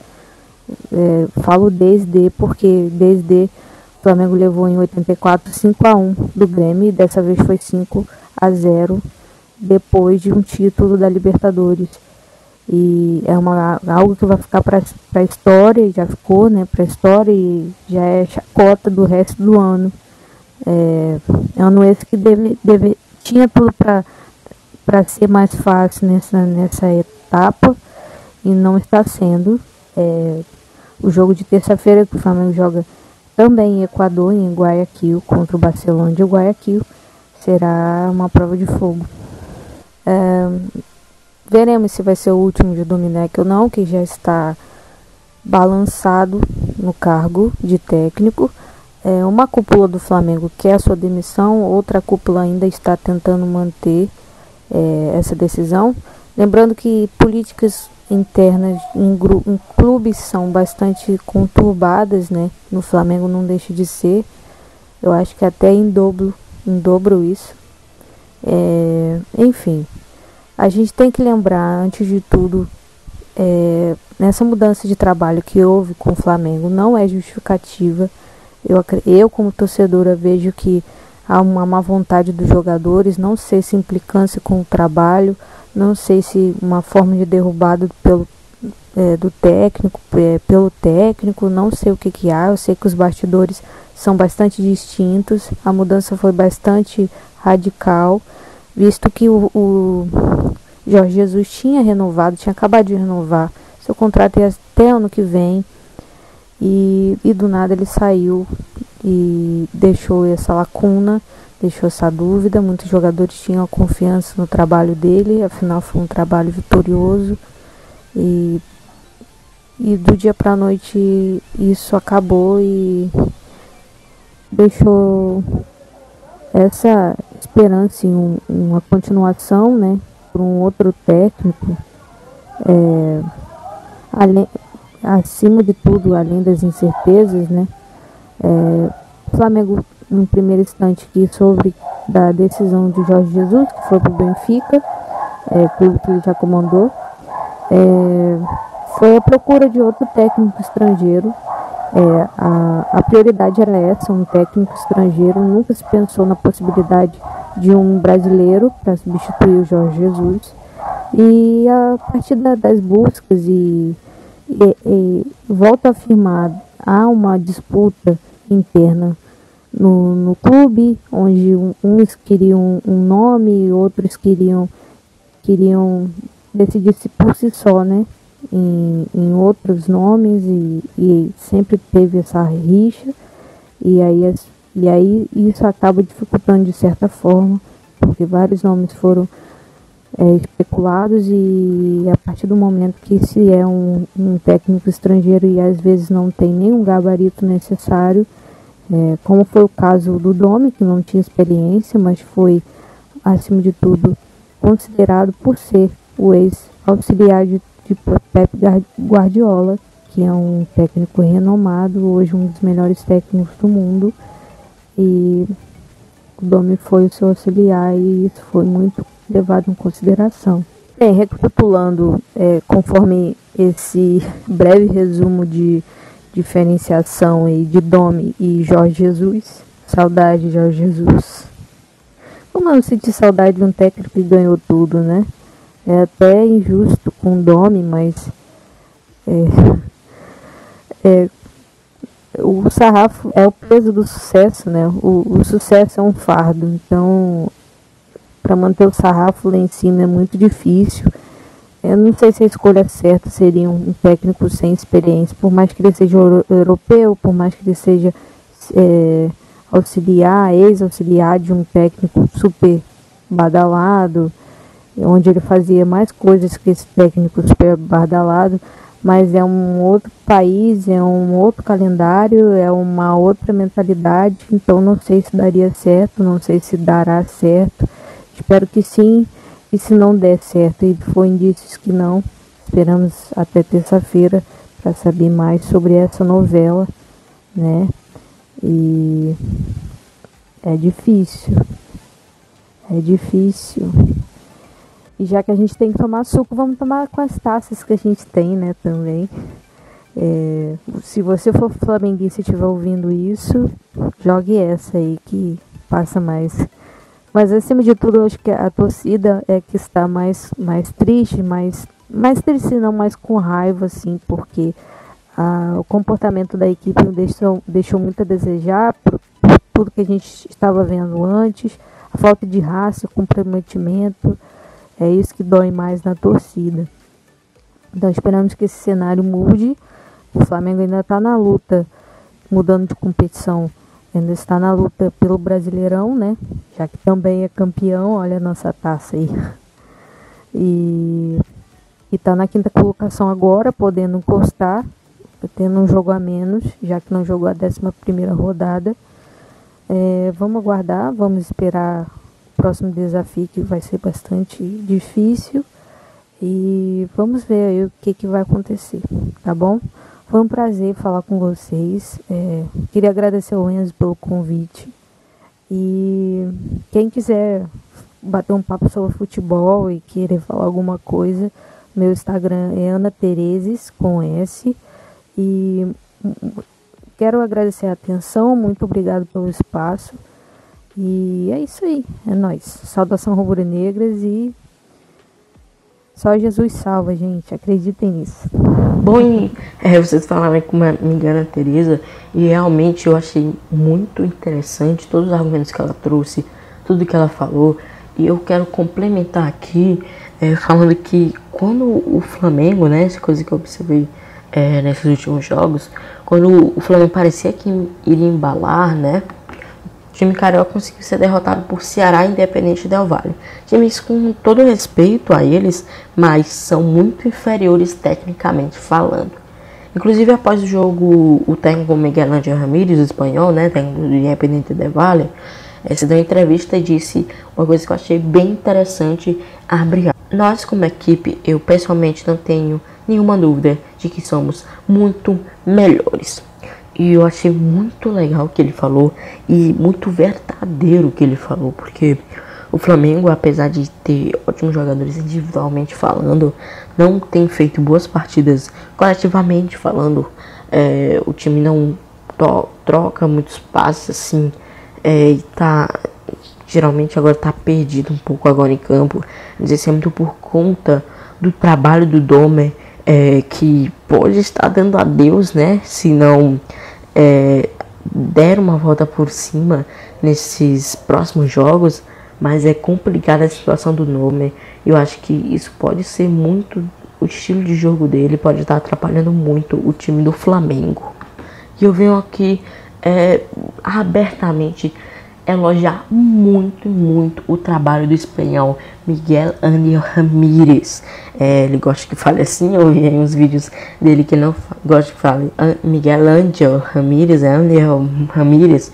É, falo desde porque desde o Flamengo levou em 84 5 a 1 do Grêmio e dessa vez foi 5 a 0 depois de um título da Libertadores. E é uma, algo que vai ficar para a história, já ficou né, para a história e já é chacota do resto do ano. É, é ano esse que deve, deve, tinha tudo para ser mais fácil nessa, nessa etapa e não está sendo. É, o jogo de terça-feira que o Flamengo joga também em Equador, em Guayaquil, contra o Barcelona de Guayaquil, será uma prova de fogo. É, veremos se vai ser o último de Dominec ou não, que já está balançado no cargo de técnico. É, uma cúpula do Flamengo quer a sua demissão, outra cúpula ainda está tentando manter é, essa decisão. Lembrando que políticas internas em, em, clubes são bastante conturbadas, né? No Flamengo não deixa de ser. Eu acho que até em dobro, em dobro isso. É, enfim, a gente tem que lembrar, antes de tudo, é, nessa mudança de trabalho que houve com o Flamengo, não é justificativa. Eu, eu como torcedora, vejo que há uma má vontade dos jogadores, não sei se implicância com o trabalho não sei se uma forma de derrubada pelo é, do técnico, é, pelo técnico, não sei o que que há. Eu sei que os bastidores são bastante distintos. A mudança foi bastante radical, visto que o, o Jorge Jesus tinha renovado, tinha acabado de renovar seu contrato ia até ano que vem. E, e do nada ele saiu e deixou essa lacuna deixou essa dúvida. Muitos jogadores tinham confiança no trabalho dele, afinal foi um trabalho vitorioso. E, e do dia para a noite isso acabou e deixou essa esperança em um, uma continuação, né, por um outro técnico, é, além, acima de tudo, além das incertezas, né, É, o Flamengo, no primeiro instante, quis sobre da decisão de Jorge Jesus, que foi para o Benfica, é, clube que ele já comandou. É, foi a procura de outro técnico estrangeiro. É, a, a prioridade era essa, um técnico estrangeiro. Nunca se pensou na possibilidade de um brasileiro para substituir o Jorge Jesus. E a partir da, das buscas e, e, e volto a afirmar, há uma disputa interna no, no clube, onde uns queriam um nome, outros queriam queriam decidir se por si só, né? Em, em outros nomes e, e sempre teve essa rixa e aí, e aí isso acaba dificultando de certa forma, porque vários nomes foram é, especulados e a partir do momento que se é um, um técnico estrangeiro e às vezes não tem nenhum gabarito necessário, é, como foi o caso do Domi, que não tinha experiência, mas foi, acima de tudo, considerado por ser o ex-auxiliar de, de Pep Guardiola, que é um técnico renomado, hoje um dos melhores técnicos do mundo. E o Domi foi o seu auxiliar e isso foi muito levado em consideração. Bem, recapitulando, é, conforme esse breve resumo de diferenciação aí de Domi e Jorge Jesus, saudade Jorge Jesus. Como eu senti saudade de um técnico que ganhou tudo, né? É até injusto com o Domi, mas é, é, o sarrafo é o peso do sucesso, né? O, o sucesso é um fardo, então para manter o sarrafo lá em cima é muito difícil. Eu não sei se a escolha certa seria um técnico sem experiência, por mais que ele seja europeu, por mais que ele seja é, auxiliar, ex-auxiliar de um técnico super badalado, onde ele fazia mais coisas que esse técnico super badalado, mas é um outro país, é um outro calendário, é uma outra mentalidade, então não sei se daria certo, não sei se dará certo. Espero que sim, e se não der certo e for indícios que não, esperamos até terça-feira para saber mais sobre essa novela, né? E é difícil. É difícil. E já que a gente tem que tomar suco, vamos tomar com as taças que a gente tem, né, também. É, se você for flamenguista e estiver ouvindo isso, jogue essa aí que passa mais. Mas acima de tudo, acho que a torcida é que está mais, mais triste, mais, mais triste não, mais com raiva, assim, porque ah, o comportamento da equipe deixou, deixou muito a desejar por, por, tudo que a gente estava vendo antes, a falta de raça, comprometimento, é isso que dói mais na torcida. Então esperamos que esse cenário mude. O Flamengo ainda está na luta, mudando de competição, ainda está na luta pelo Brasileirão, né? Já que também é campeão, olha a nossa taça aí. E está na quinta colocação agora, podendo encostar tendo um jogo a menos, já que não jogou a 11 rodada. É, vamos aguardar, vamos esperar o próximo desafio que vai ser bastante difícil e vamos ver aí o que, que vai acontecer, tá bom? Foi um prazer falar com vocês. É, queria agradecer ao Enzo pelo convite. E quem quiser bater um papo sobre futebol e querer falar alguma coisa, meu Instagram é Ana Terezes com S. E quero agradecer a atenção, muito obrigado pelo espaço. E é isso aí, é nós. Saudação rubro-negras e só Jesus salva, gente. Acreditem nisso. Bom, é, vocês falaram com uma amiga Tereza e realmente eu achei muito interessante todos os argumentos que ela trouxe, tudo que ela falou. E eu quero complementar aqui é, falando que quando o Flamengo, né, essa coisa que eu observei é, nesses últimos jogos, quando o Flamengo parecia que iria embalar, né? O time carioca conseguiu ser derrotado por Ceará Independente Del Valle. Times com todo respeito a eles, mas são muito inferiores tecnicamente falando. Inclusive após o jogo, o técnico Miguel Angel Ramírez, o espanhol, né, técnico do Independente Del Valle, é, se deu uma entrevista e disse uma coisa que eu achei bem interessante, abre Nós como equipe, eu pessoalmente não tenho nenhuma dúvida de que somos muito melhores. E eu achei muito legal o que ele falou e muito verdadeiro o que ele falou, porque o Flamengo, apesar de ter ótimos jogadores individualmente falando, não tem feito boas partidas coletivamente falando. É, o time não troca muitos passes assim é, e tá geralmente agora tá perdido um pouco agora em campo. Sei se é muito por conta do trabalho do Domer é, que pode estar dando adeus, né? Se não é, uma volta por cima nesses próximos jogos, mas é complicada a situação do nome. Eu acho que isso pode ser muito o estilo de jogo dele, pode estar atrapalhando muito o time do Flamengo. E eu venho aqui é, abertamente elogiar muito, muito o trabalho do espanhol Miguel Angel Ramírez. É, ele gosta que fale assim, eu vi uns vídeos dele que não gosta que fale Miguel Angel Ramírez, é Angel Ramírez,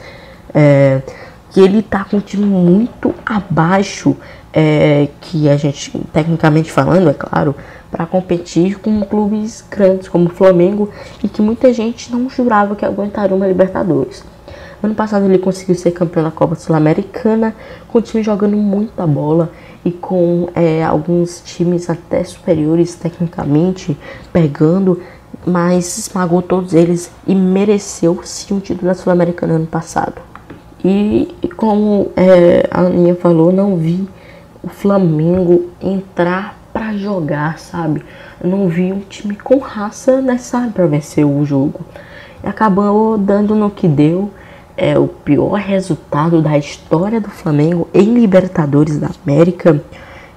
é, que ele tá com um time muito abaixo, é, que a gente, tecnicamente falando, é claro, para competir com clubes grandes como o Flamengo e que muita gente não jurava que aguentaria uma Libertadores. Ano passado ele conseguiu ser campeão da Copa Sul-Americana, com o time jogando muita bola e com é, alguns times até superiores tecnicamente pegando, mas esmagou todos eles e mereceu sim o título da Sul-Americana ano passado. E, como é, a Aninha falou, não vi o Flamengo entrar para jogar, sabe? Não vi um time com raça nessa para vencer o jogo. E acabou dando no que deu é o pior resultado da história do Flamengo em Libertadores da América.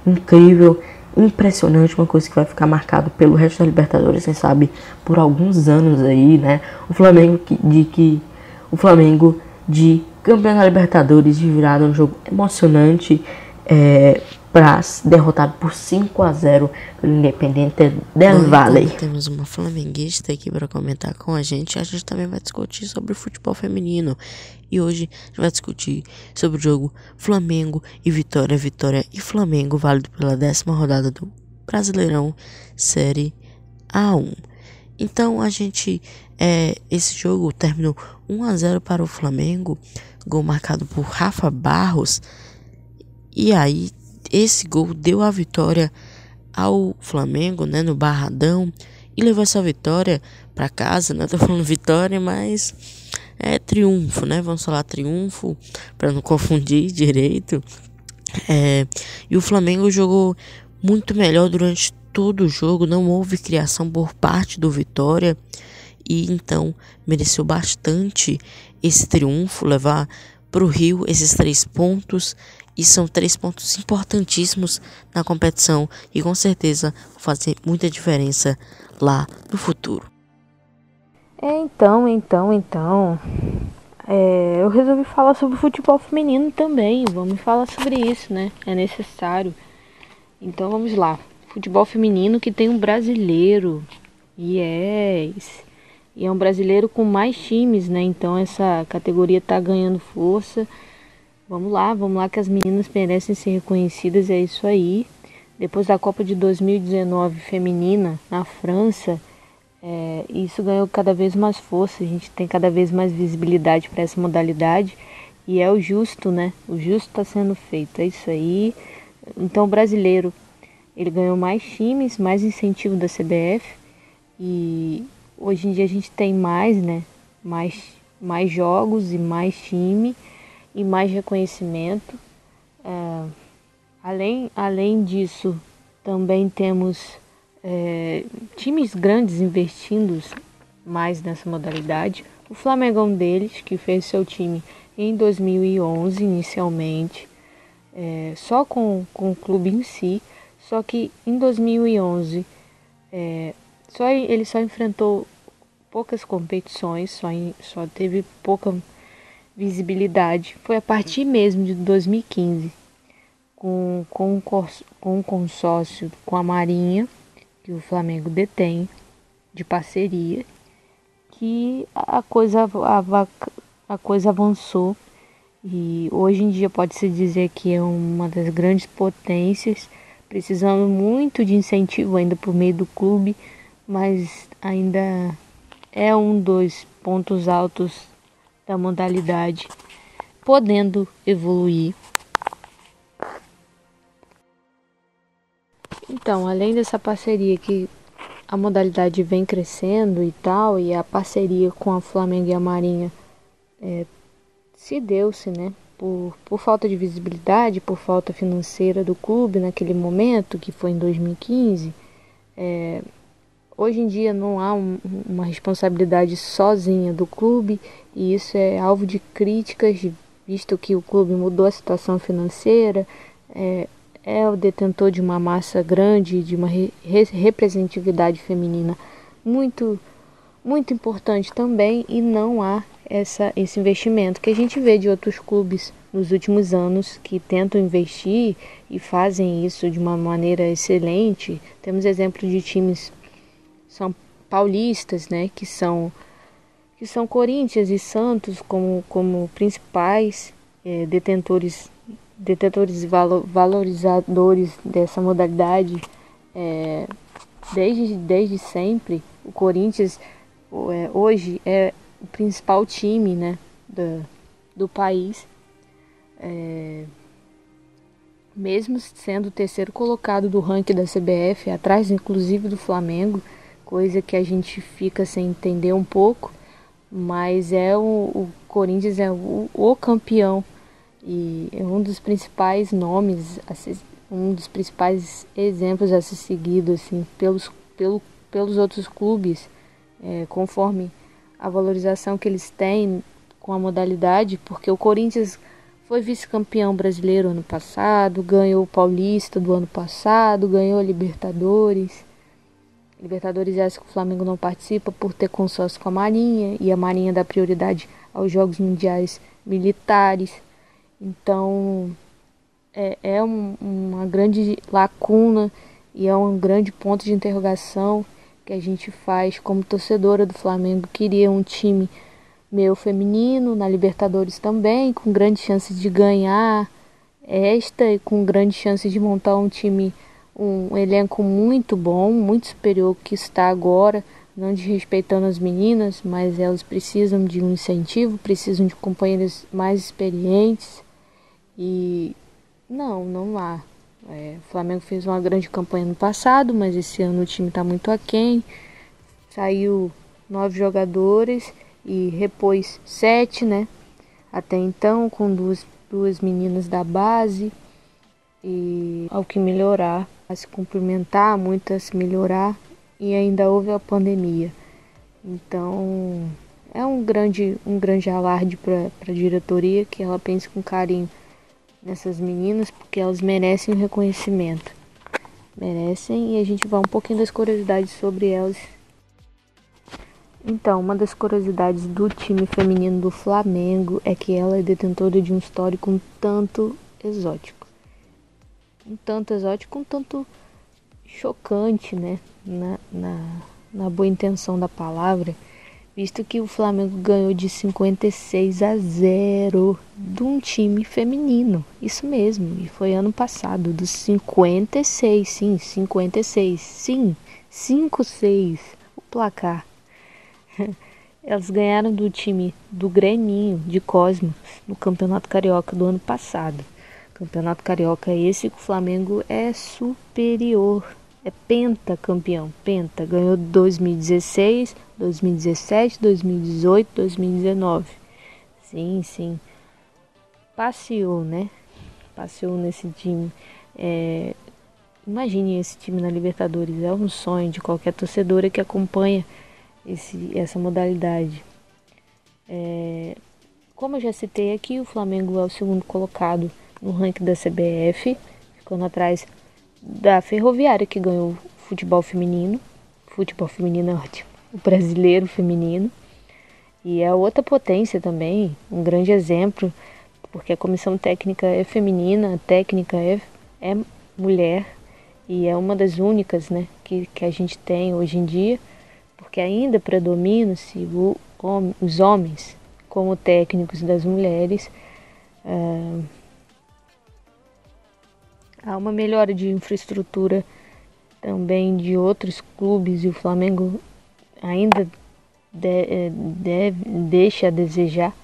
Incrível, impressionante, uma coisa que vai ficar marcado pelo resto da Libertadores, quem sabe por alguns anos aí, né? O Flamengo de que o Flamengo de campeão da Libertadores de virada um jogo emocionante. É, para derrotado por 5 a 0 pelo Independente del Valle. Temos uma flamenguista aqui para comentar com a gente. A gente também vai discutir sobre o futebol feminino. E hoje a gente vai discutir sobre o jogo Flamengo e Vitória, Vitória e Flamengo, válido pela décima rodada do Brasileirão Série A1. Então a gente é, esse jogo terminou 1 a 0 para o Flamengo, gol marcado por Rafa Barros. E aí esse gol deu a vitória ao Flamengo, né, no Barradão e levou essa vitória para casa, né? Tô falando vitória, mas é triunfo, né? Vamos falar triunfo para não confundir direito. É, e o Flamengo jogou muito melhor durante todo o jogo, não houve criação por parte do Vitória e então mereceu bastante esse triunfo, levar para o Rio esses três pontos e são três pontos importantíssimos na competição e com certeza vão fazer muita diferença lá no futuro. Então, então, então. É, eu resolvi falar sobre futebol feminino também. Vamos falar sobre isso, né? É necessário. Então vamos lá. Futebol feminino que tem um brasileiro. Yes. E é um brasileiro com mais times, né? Então essa categoria tá ganhando força. Vamos lá, vamos lá que as meninas merecem ser reconhecidas, é isso aí. Depois da Copa de 2019 feminina na França, é, isso ganhou cada vez mais força, a gente tem cada vez mais visibilidade para essa modalidade e é o justo, né? O justo está sendo feito, é isso aí. Então o brasileiro, ele ganhou mais times, mais incentivo da CBF e hoje em dia a gente tem mais, né? Mais, mais jogos e mais time e mais reconhecimento. É, além, além disso, também temos é, times grandes investindo mais nessa modalidade. O Flamengo é um deles, que fez seu time em 2011 inicialmente, é, só com, com o clube em si, só que em 2011 é, só, ele só enfrentou poucas competições, só, só teve pouca visibilidade. Foi a partir mesmo de 2015, com, com, com um consórcio com a Marinha, que o Flamengo detém, de parceria, que a coisa, a, a coisa avançou. E hoje em dia pode-se dizer que é uma das grandes potências, precisando muito de incentivo ainda por meio do clube, mas ainda é um dos pontos altos da modalidade, podendo evoluir. Então, além dessa parceria que a modalidade vem crescendo e tal, e a parceria com a Flamengo e a Marinha é, se deu-se, né? Por, por falta de visibilidade, por falta financeira do clube naquele momento, que foi em 2015, é, hoje em dia não há um, uma responsabilidade sozinha do clube e isso é alvo de críticas, visto que o clube mudou a situação financeira, é, é o detentor de uma massa grande, de uma re representatividade feminina muito, muito importante também e não há essa, esse investimento que a gente vê de outros clubes nos últimos anos que tentam investir e fazem isso de uma maneira excelente. Temos exemplos de times são paulistas, né, que são que são Corinthians e Santos como, como principais é, detentores detetores e valorizadores dessa modalidade é, desde, desde sempre. O Corinthians é, hoje é o principal time né, do, do país. É, mesmo sendo o terceiro colocado do ranking da CBF, atrás inclusive do Flamengo, coisa que a gente fica sem entender um pouco, mas é o, o Corinthians é o, o campeão e é um dos principais nomes, um dos principais exemplos a ser seguido assim, pelos, pelo, pelos outros clubes, é, conforme a valorização que eles têm com a modalidade, porque o Corinthians foi vice-campeão brasileiro ano passado, ganhou o Paulista do ano passado, ganhou a Libertadores. Libertadores essa que o Flamengo não participa por ter consórcio com a Marinha e a Marinha dá prioridade aos Jogos Mundiais Militares. Então é, é um, uma grande lacuna e é um grande ponto de interrogação que a gente faz como torcedora do Flamengo. Queria um time meu feminino na Libertadores também, com grandes chances de ganhar esta e com grandes chances de montar um time, um elenco muito bom, muito superior que está agora não desrespeitando as meninas, mas elas precisam de um incentivo, precisam de companheiras mais experientes. E não, não há. É, o Flamengo fez uma grande campanha no passado, mas esse ano o time está muito aquém. Saiu nove jogadores e repôs sete, né? Até então, com duas, duas meninas da base. E ao que melhorar, a se cumprimentar, muito a se melhorar. E ainda houve a pandemia. Então, é um grande, um grande alarde para a diretoria que ela pense com carinho nessas meninas porque elas merecem o reconhecimento. Merecem e a gente vai um pouquinho das curiosidades sobre elas. Então, uma das curiosidades do time feminino do Flamengo é que ela é detentora de um histórico um tanto exótico. Um tanto exótico, um tanto chocante, né? Na, na, na boa intenção da palavra visto que o Flamengo ganhou de 56 a 0 de um time feminino. Isso mesmo, e foi ano passado, dos 56, sim, 56, sim, 5-6, o placar. Elas ganharam do time do Greminho de Cosmos no Campeonato Carioca do ano passado. Campeonato Carioca esse que o Flamengo é superior é pentacampeão, penta, ganhou 2016, 2017, 2018, 2019. Sim, sim. Passeou, né? Passeou nesse time. É... Imagine esse time na Libertadores. É um sonho de qualquer torcedora que acompanha esse, essa modalidade. É... Como eu já citei aqui, o Flamengo é o segundo colocado no ranking da CBF, ficando atrás da Ferroviária que ganhou futebol feminino. Futebol feminino é ótimo. O brasileiro feminino. E é outra potência também, um grande exemplo, porque a comissão técnica é feminina, a técnica é, é mulher e é uma das únicas né, que, que a gente tem hoje em dia, porque ainda predominam-se os homens como técnicos das mulheres. Uh, Há uma melhora de infraestrutura também de outros clubes e o Flamengo ainda de, é, deve, deixa a desejar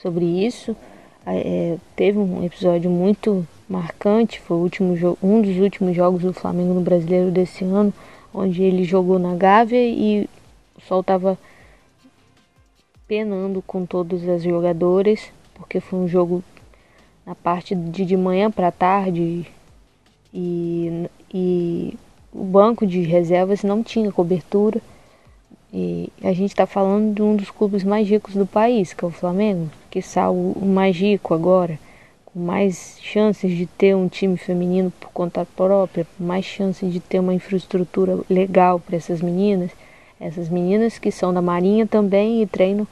sobre isso. É, teve um episódio muito marcante, foi último um dos últimos jogos do Flamengo no Brasileiro desse ano, onde ele jogou na Gávea e o sol estava penando com todos os jogadores, porque foi um jogo na parte de, de manhã para tarde e, e o banco de reservas não tinha cobertura. E a gente está falando de um dos clubes mais ricos do país, que é o Flamengo, que está o, o mais rico agora, com mais chances de ter um time feminino por conta própria, mais chances de ter uma infraestrutura legal para essas meninas. Essas meninas que são da Marinha também e treinam,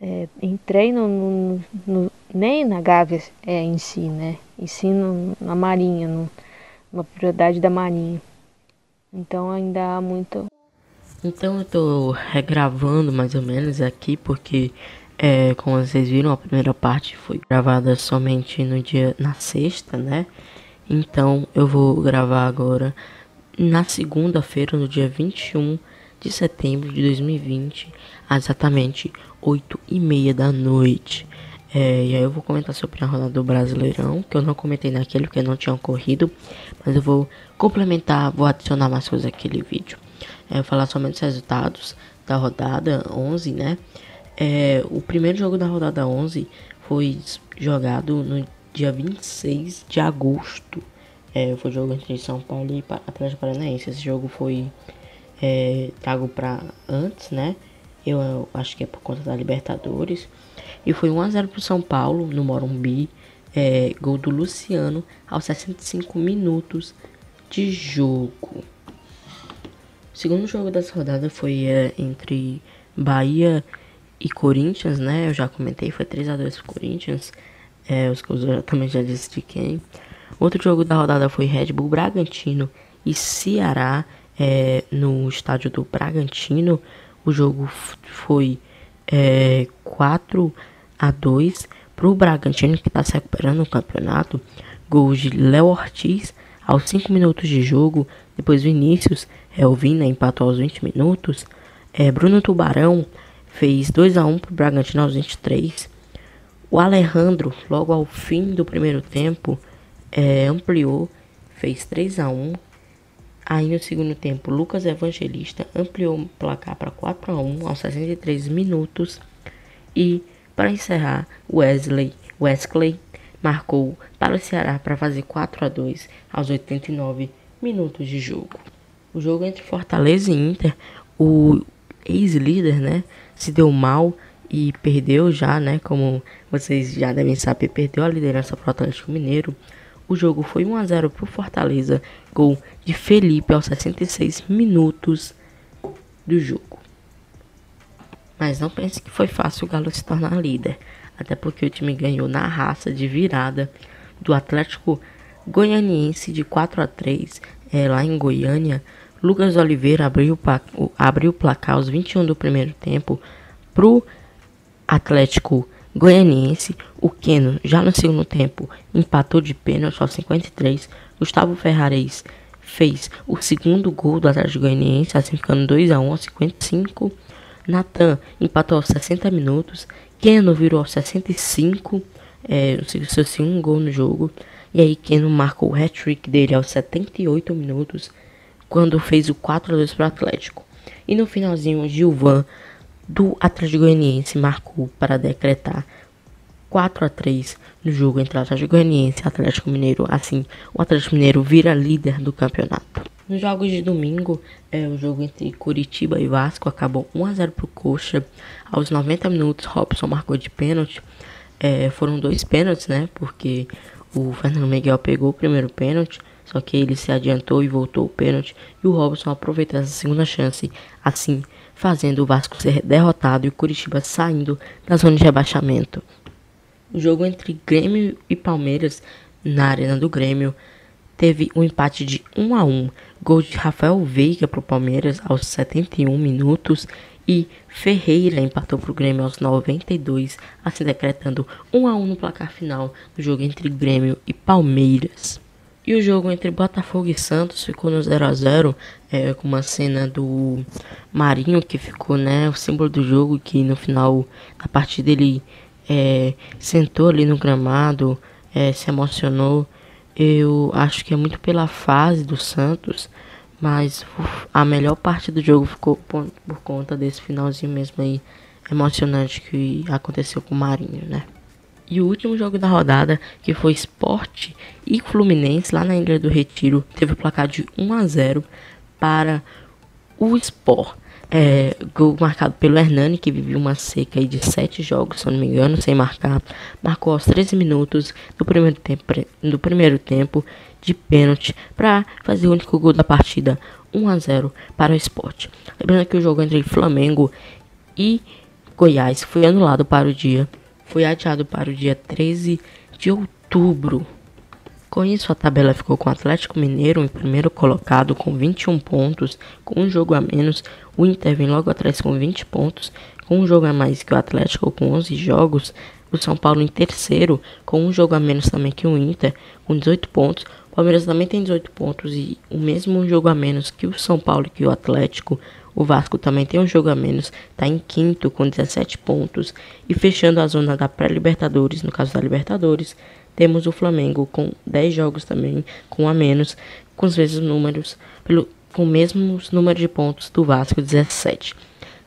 é, em treino no, no, nem na Gávea é, em si, né? E sim no, na Marinha, no, uma propriedade da Marinha. Então ainda há muito. Então eu tô regravando mais ou menos aqui porque é, como vocês viram a primeira parte foi gravada somente no dia na sexta, né? Então eu vou gravar agora na segunda-feira, no dia 21 de setembro de 2020, exatamente 8 e meia da noite. É, e aí eu vou comentar sobre a rodada do Brasileirão, que eu não comentei naquele porque não tinha ocorrido, mas eu vou complementar, vou adicionar mais coisas naquele vídeo. É, falar somente os resultados da rodada 11, né? É, o primeiro jogo da rodada 11 foi jogado no dia 26 de agosto. É, foi jogo entre São Paulo e Atlético Paranaense. Esse jogo foi é, trago para antes, né? Eu, eu, acho que é por conta da Libertadores. E foi 1x0 pro São Paulo no Morumbi. É, gol do Luciano aos 65 minutos de jogo. O segundo jogo dessa rodada foi é, entre Bahia e Corinthians, né? Eu já comentei, foi 3x2 pro Corinthians. É, os gols eu também já disse de quem. Outro jogo da rodada foi Red Bull Bragantino e Ceará é, no estádio do Bragantino. O jogo foi é, 4 a 2 para o Bragantino, que está se recuperando no campeonato. Gols de Léo Ortiz aos 5 minutos de jogo. Depois Vinícius, é, o Vina empatou aos 20 minutos. É, Bruno Tubarão fez 2 a 1 para o Bragantino aos 23. O Alejandro, logo ao fim do primeiro tempo, é, ampliou, fez 3 a 1 Aí no segundo tempo, Lucas Evangelista ampliou o placar para 4 a 1 aos 63 minutos. E para encerrar, Wesley Wesley marcou para o Ceará para fazer 4 a 2 aos 89 minutos de jogo. O jogo entre Fortaleza e Inter, o ex-líder, né, se deu mal e perdeu já, né, como vocês já devem saber, perdeu a liderança para o Atlético Mineiro. O jogo foi 1 a 0 para o Fortaleza, gol de Felipe aos 66 minutos do jogo. Mas não pense que foi fácil o Galo se tornar líder, até porque o time ganhou na raça de virada do Atlético Goianiense de 4 a 3 é, lá em Goiânia. Lucas Oliveira abriu, abriu o placar aos 21 do primeiro tempo pro Atlético Goianiense. O Keno, já no segundo tempo, empatou de pênalti aos 53. Gustavo Ferrares fez o segundo gol do Atlético Goianiense, assim ficando 2 a 1 aos 55. Natan empatou aos 60 minutos. Keno virou aos 65, é, seu segundo gol no jogo. E aí Keno marcou o hat-trick dele aos 78 minutos, quando fez o 4 a 2 para o Atlético. E no finalzinho, Gilvan do Atlético Goianiense marcou para decretar 4 a 3 no jogo entre Atlético Goianiense e Atlético Mineiro. Assim, o Atlético Mineiro vira líder do campeonato. Nos jogos de domingo, é, o jogo entre Curitiba e Vasco acabou 1 a 0 para o Coxa. Aos 90 minutos, Robson marcou de pênalti. É, foram dois pênaltis, né? Porque o Fernando Miguel pegou o primeiro pênalti, só que ele se adiantou e voltou o pênalti. E o Robson aproveitou essa segunda chance, assim fazendo o Vasco ser derrotado e o Curitiba saindo da zona de rebaixamento. O jogo entre Grêmio e Palmeiras na Arena do Grêmio teve um empate de 1 a 1, gol de Rafael Veiga para o Palmeiras aos 71 minutos e Ferreira empatou para o Grêmio aos 92, assim decretando 1 a 1 no placar final do jogo entre Grêmio e Palmeiras. E o jogo entre Botafogo e Santos ficou no 0 a 0 é, com uma cena do Marinho que ficou né, o símbolo do jogo, que no final da partida ele é, sentou ali no gramado, é, se emocionou. Eu acho que é muito pela fase do Santos, mas a melhor parte do jogo ficou por, por conta desse finalzinho mesmo aí emocionante que aconteceu com o Marinho, né? E o último jogo da rodada, que foi Sport e Fluminense, lá na Ilha do Retiro, teve o placar de 1 a 0 para o Sport. É, gol marcado pelo Hernani, que viveu uma seca de 7 jogos, se não me engano, sem marcar. Marcou aos 13 minutos do primeiro tempo, do primeiro tempo de pênalti para fazer o único gol da partida. 1 a 0 para o Sport. Lembrando que o jogo entre Flamengo e Goiás foi anulado para o dia foi adiado para o dia 13 de outubro. Com isso, a tabela ficou com o Atlético Mineiro em primeiro colocado com 21 pontos, com um jogo a menos. O Inter vem logo atrás com 20 pontos, com um jogo a mais que o Atlético com 11 jogos. O São Paulo em terceiro, com um jogo a menos também que o Inter, com 18 pontos. O Palmeiras também tem 18 pontos e o mesmo jogo a menos que o São Paulo e que o Atlético. O Vasco também tem um jogo a menos, está em quinto com 17 pontos. E fechando a zona da pré-Libertadores, no caso da Libertadores, temos o Flamengo com 10 jogos também, com a menos, com os mesmos números, pelo, com o mesmo número de pontos do Vasco, 17.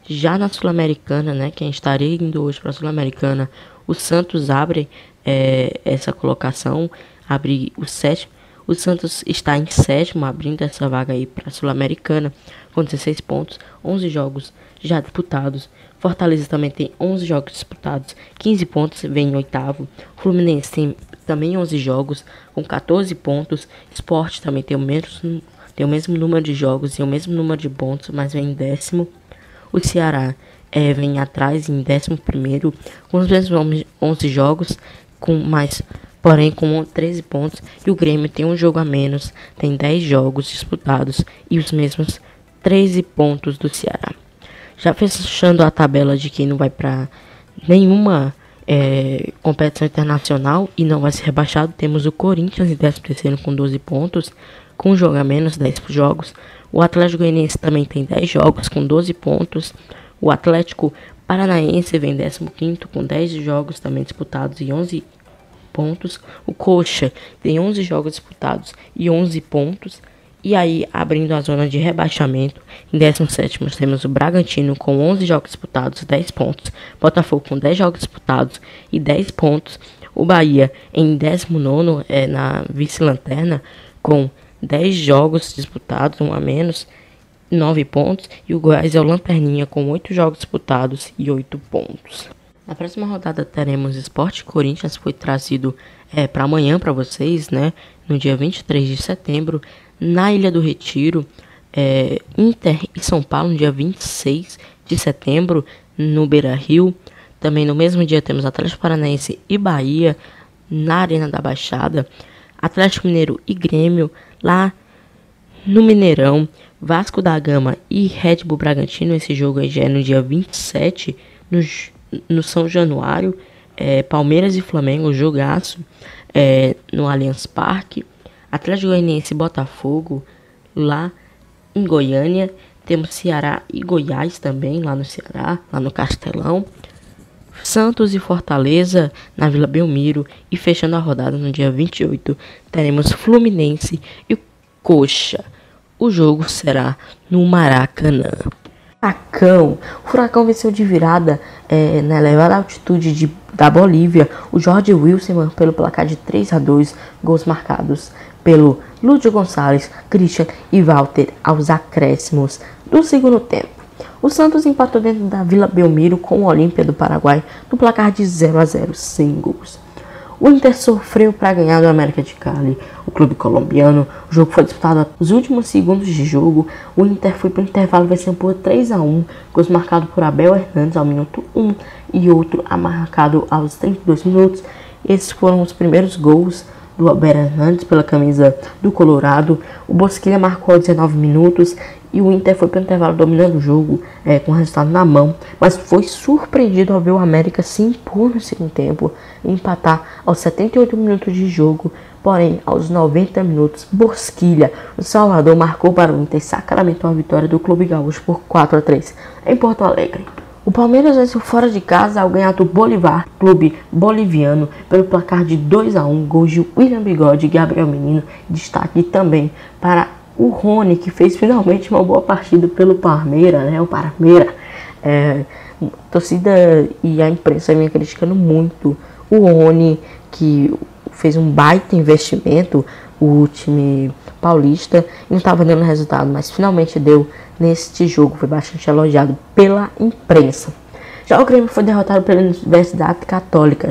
Já na Sul-Americana, né, que a gente estaria indo hoje para a Sul-Americana, o Santos abre é, essa colocação, abre o sétimo. O Santos está em sétimo, abrindo essa vaga aí para a Sul-Americana com 16 pontos, 11 jogos já disputados. Fortaleza também tem 11 jogos disputados, 15 pontos, vem em oitavo. Fluminense tem também 11 jogos, com 14 pontos. Sport também tem o, mesmo, tem o mesmo número de jogos e o mesmo número de pontos, mas vem em décimo. O Ceará é, vem atrás em décimo primeiro, com os mesmos 11 jogos, com mais porém com 13 pontos, e o Grêmio tem um jogo a menos, tem 10 jogos disputados e os mesmos 13 pontos do Ceará. Já fechando a tabela de quem não vai para nenhuma é, competição internacional e não vai ser rebaixado, temos o Corinthians em 13 com 12 pontos, com um jogo a menos, 10 jogos. O Atlético Goianiense também tem 10 jogos com 12 pontos. O Atlético Paranaense vem 15 com 10 jogos também disputados e 11 pontos. O Coxa tem 11 jogos disputados e 11 pontos. E aí, abrindo a zona de rebaixamento, em 17 temos o Bragantino com 11 jogos disputados, 10 pontos. Botafogo com 10 jogos disputados e 10 pontos. O Bahia em 19 é na vice-lanterna com 10 jogos disputados, um a menos, 9 pontos. E o Goiás é o Lanterninha com 8 jogos disputados e 8 pontos. Na próxima rodada teremos Esporte Corinthians, foi trazido é, para amanhã para vocês, né? No dia 23 de setembro na Ilha do Retiro, é, Inter e São Paulo, no dia 26 de setembro, no Beira Rio. Também no mesmo dia temos Atlético Paranaense e Bahia, na Arena da Baixada. Atlético Mineiro e Grêmio, lá no Mineirão. Vasco da Gama e Red Bull Bragantino, esse jogo aí já é no dia 27, no, no São Januário. É, Palmeiras e Flamengo, jogaço é, no Allianz Parque. Atlético Goianiense e Botafogo lá em Goiânia. Temos Ceará e Goiás também lá no Ceará, lá no Castelão. Santos e Fortaleza na Vila Belmiro. E fechando a rodada no dia 28, teremos Fluminense e Coxa. O jogo será no Maracanã. Furacão. O Furacão venceu de virada é, na elevada altitude de, da Bolívia. O Jorge Wilson pelo placar de 3 a 2 gols marcados pelo Lúcio Gonçalves, Christian e Walter aos acréscimos do segundo tempo. O Santos empatou dentro da Vila Belmiro com o Olímpia do Paraguai no placar de 0 a 0 sem gols. O Inter sofreu para ganhar do América de Cali, o clube colombiano. O jogo foi disputado nos últimos segundos de jogo. O Inter foi para o intervalo vencendo por 3 a 1, gols marcados por Abel Hernandes ao minuto 1 e outro marcado aos 32 minutos. Esses foram os primeiros gols do Albert Hernandes pela camisa do Colorado. O Bosquilha marcou 19 minutos e o Inter foi para o intervalo dominando o jogo é, com o resultado na mão, mas foi surpreendido ao ver o América se impor no segundo tempo e empatar aos 78 minutos de jogo. Porém, aos 90 minutos, Bosquilha, o Salvador, marcou para o Inter e sacramentou a vitória do Clube Gaúcho por 4 a 3 em Porto Alegre. O Palmeiras venceu fora de casa ao ganhar do Bolivar, clube boliviano, pelo placar de 2 a 1 gols de William Bigode e Gabriel Menino. Destaque também para o Rony, que fez finalmente uma boa partida pelo Palmeiras, né? O Palmeiras. É, torcida e a imprensa vem criticando muito o Rony, que fez um baita investimento, o time paulista, e não estava dando resultado, mas finalmente deu neste jogo, foi bastante elogiado pela imprensa. Já o Grêmio foi derrotado pela Universidade Católica,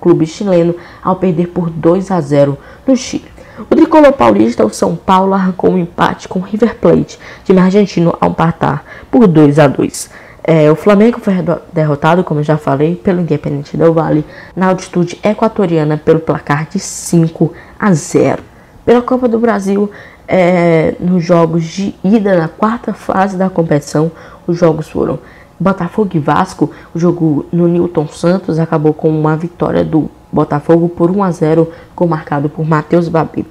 clube chileno, ao perder por 2 a 0 no Chile. O tricolor paulista, o São Paulo, arrancou um empate com o River Plate, time argentino, ao empatar por 2 a 2. É, o Flamengo foi derrotado, como eu já falei, pelo Independente Del Valle, na altitude equatoriana, pelo placar de 5 a 0. Pela Copa do Brasil, é, nos jogos de ida na quarta fase da competição, os jogos foram Botafogo e Vasco. O jogo no Newton Santos acabou com uma vitória do Botafogo por 1 a 0, com marcado por Matheus Babi.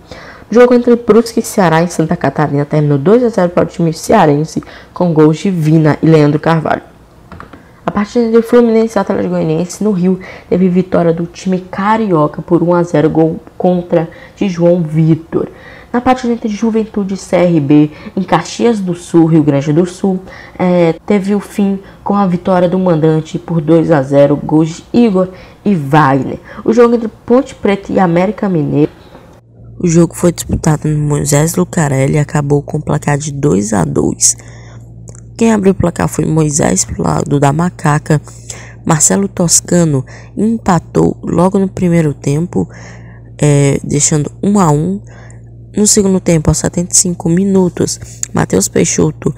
O jogo entre Brusque e Ceará em Santa Catarina terminou 2 a 0 para o time cearense, com gols de Vina e Leandro Carvalho. A partida entre Fluminense e Atlético Goianiense no Rio teve vitória do time carioca por 1 a 0 gol contra de João Vitor. Na partida entre Juventude e CRB em Caxias do Sul, Rio Grande do Sul, é, teve o fim com a vitória do mandante por 2 a 0, gols de Igor e Wagner. O jogo entre Ponte Preta e América Mineiro. O jogo foi disputado no Moisés Lucarelli e acabou com o placar de 2 a 2. Quem abriu o placar foi Moisés pro lado da Macaca. Marcelo Toscano empatou logo no primeiro tempo, é, deixando 1 a 1. No segundo tempo, aos 75 minutos, Matheus Peixoto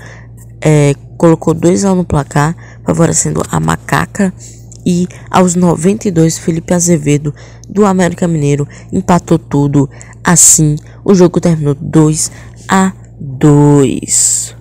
é, colocou 2 a 1 no placar, favorecendo a Macaca. E aos 92, Felipe Azevedo, do América Mineiro, empatou tudo. Assim, o jogo terminou 2 a 2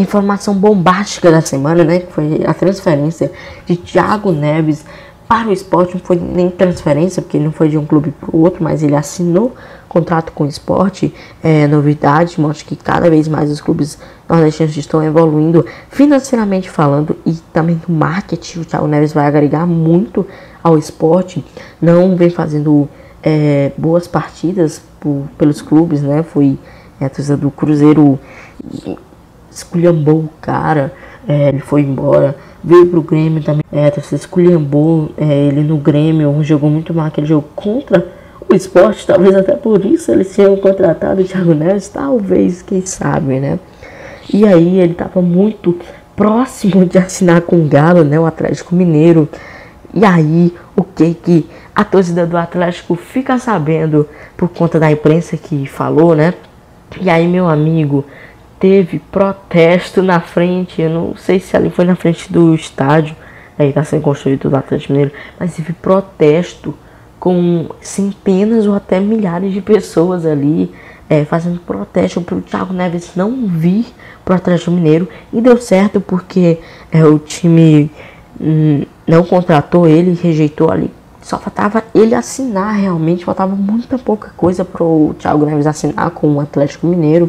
informação bombástica da semana, né? Foi a transferência de Thiago Neves para o esporte. Não foi nem transferência, porque ele não foi de um clube para o outro, mas ele assinou contrato com o esporte. É novidade, mostra que cada vez mais os clubes nordestinos estão evoluindo financeiramente falando e também no marketing. O Thiago Neves vai agregar muito ao esporte. Não vem fazendo é, boas partidas por, pelos clubes, né? Foi é, a torcida do Cruzeiro esculhambou o cara, é, ele foi embora, veio pro Grêmio também, é, você esculhambou é, ele no Grêmio, jogou muito mal aquele jogo contra o esporte, talvez até por isso eles tinham contratado o Thiago Neves, talvez, quem sabe, né? E aí ele tava muito próximo de assinar com o Galo, né, o Atlético Mineiro. E aí, o que que a torcida do Atlético fica sabendo por conta da imprensa que falou, né? E aí, meu amigo, teve protesto na frente, eu não sei se ali foi na frente do estádio, aí está sendo construído do Atlético Mineiro, mas teve protesto com centenas ou até milhares de pessoas ali é, fazendo protesto para o Thiago Neves não vir para o Atlético Mineiro e deu certo porque é, o time hum, não contratou ele, rejeitou ali. Só faltava ele assinar realmente, faltava muita pouca coisa para o Thiago Neves assinar com o Atlético Mineiro.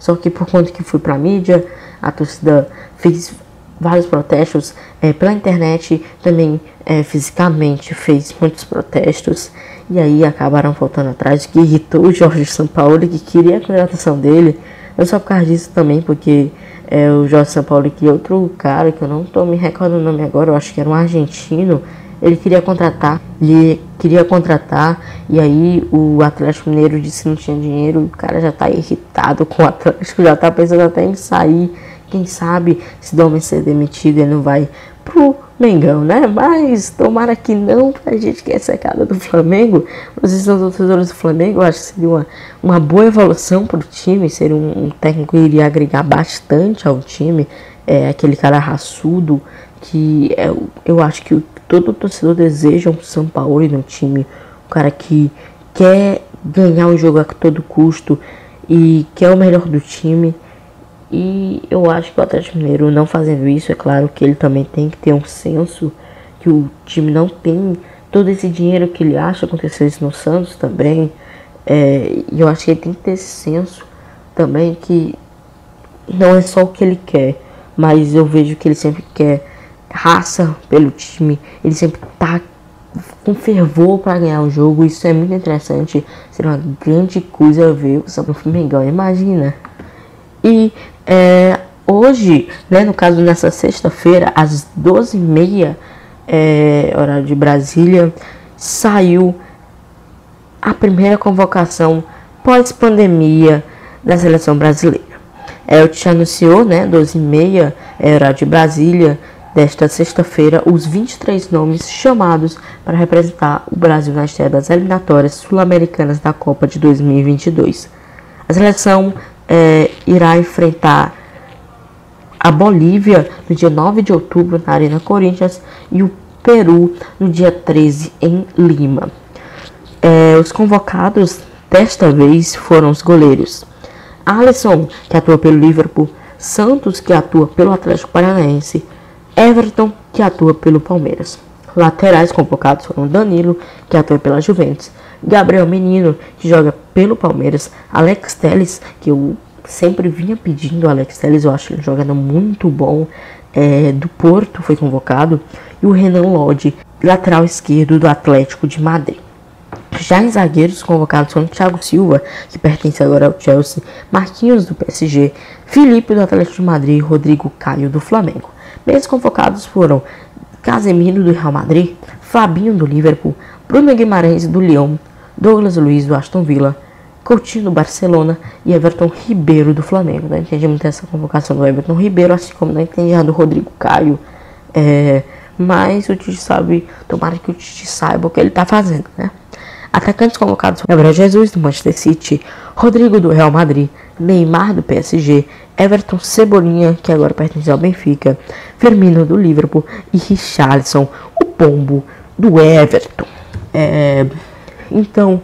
Só que por conta que fui pra mídia, a torcida fez vários protestos é, pela internet, também é, fisicamente fez muitos protestos. E aí acabaram voltando atrás, que irritou o Jorge Sampaoli, que queria a contratação dele. Não só por causa disso também, porque é, o Jorge Sampaoli, que é outro cara, que eu não tô me recordando o nome agora, eu acho que era um argentino, ele queria contratar, ele queria contratar, e aí o Atlético Mineiro disse que não tinha dinheiro, o cara já tá irritado com o Atlético, já tá pensando até em sair. Quem sabe se Domen ser demitido, ele não vai pro Mengão, né? Mas tomara que não, pra gente que é secada do Flamengo. Vocês são torcedores do Flamengo, eu acho que seria uma, uma boa evolução pro time, seria um, um técnico que iria agregar bastante ao time. É aquele cara raçudo que é, eu acho que todo torcedor deseja um São Paulo no time, um cara que quer ganhar o jogo a todo custo e quer o melhor do time. E eu acho que o Atlético Mineiro não fazendo isso, é claro que ele também tem que ter um senso que o time não tem todo esse dinheiro que ele acha, aconteceu isso no Santos também. É, e eu acho que ele tem que ter esse senso também que não é só o que ele quer, mas eu vejo que ele sempre quer raça pelo time, ele sempre tá com fervor para ganhar o jogo. Isso é muito interessante. Seria uma grande coisa ver o Flamengo, imagina. E é, hoje, né, no caso nessa sexta-feira, às 12h30, é, horário de Brasília, saiu a primeira convocação pós-pandemia da seleção brasileira. É, o te anunciou, né, 12h30, é, horário de Brasília, desta sexta-feira os 23 nomes chamados para representar o Brasil na estreia das eliminatórias sul-americanas da Copa de 2022. A seleção é, irá enfrentar a Bolívia no dia 9 de outubro na Arena Corinthians e o Peru no dia 13 em Lima. É, os convocados desta vez foram os goleiros Alisson, que atua pelo Liverpool, Santos, que atua pelo Atlético Paranaense, Everton, que atua pelo Palmeiras. Laterais convocados foram Danilo, que atua pela Juventus, Gabriel Menino, que joga pelo Palmeiras, Alex Telles, que eu sempre vinha pedindo Alex Telles, eu acho ele um jogador muito bom, é, do Porto foi convocado, e o Renan Lodge, lateral esquerdo do Atlético de Madrid. Já em zagueiros convocados foram Thiago Silva, que pertence agora ao Chelsea, Marquinhos do PSG, Felipe do Atlético de Madrid e Rodrigo Caio do Flamengo. Meus convocados foram Casemiro do Real Madrid, Fabinho do Liverpool, Bruno Guimarães do Lyon, Douglas Luiz do Aston Villa, Coutinho do Barcelona e Everton Ribeiro do Flamengo. Não entendi muito essa convocação do Everton Ribeiro, assim como não entendi a do Rodrigo Caio. É, mas o Tite sabe, tomara que o Tite saiba o que ele está fazendo, né? Atacantes convocados: Gabriel Jesus do Manchester City, Rodrigo do Real Madrid, Neymar do PSG, Everton Cebolinha, que agora pertence ao Benfica, Firmino do Liverpool e Richarlison, o pombo do Everton. É, então,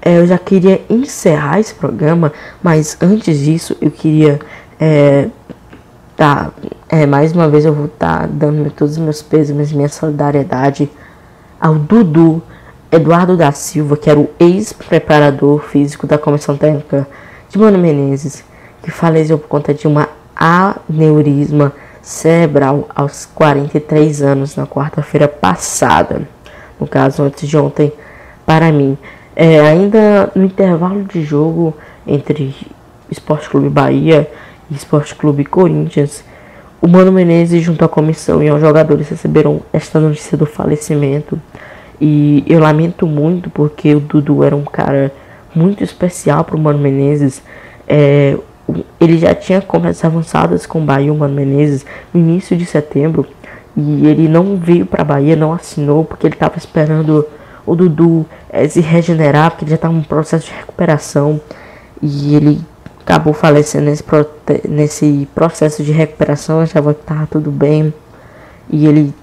é, eu já queria encerrar esse programa, mas antes disso eu queria é, tá, é, mais uma vez eu vou estar tá dando todos os meus pesos, minha solidariedade ao Dudu Eduardo da Silva, que era o ex-preparador físico da comissão técnica de Mano Menezes, que faleceu por conta de uma aneurisma cerebral aos 43 anos na quarta-feira passada. No caso, antes de ontem, para mim. É, ainda no intervalo de jogo entre Esporte Clube Bahia e Esporte Clube Corinthians, o Mano Menezes, junto à comissão e aos jogadores, receberam esta notícia do falecimento e eu lamento muito porque o Dudu era um cara muito especial para o Mano Menezes. É, ele já tinha conversas avançadas com o Bahia, o Mano Menezes, no início de setembro. E ele não veio para Bahia, não assinou, porque ele estava esperando o Dudu é, se regenerar, porque ele já estava em um processo de recuperação. E ele acabou falecendo nesse, nesse processo de recuperação, achava que estava tudo bem. E ele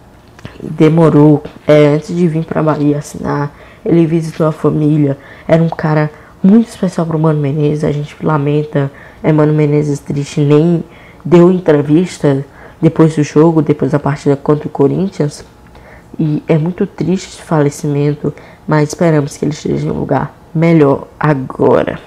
demorou é, antes de vir para Bahia assinar. Ele visitou a família. Era um cara muito especial para o Mano Menezes. A gente lamenta. É Mano Menezes triste, nem deu entrevista depois do jogo, depois da partida contra o Corinthians. E é muito triste esse falecimento, mas esperamos que ele esteja em um lugar melhor agora.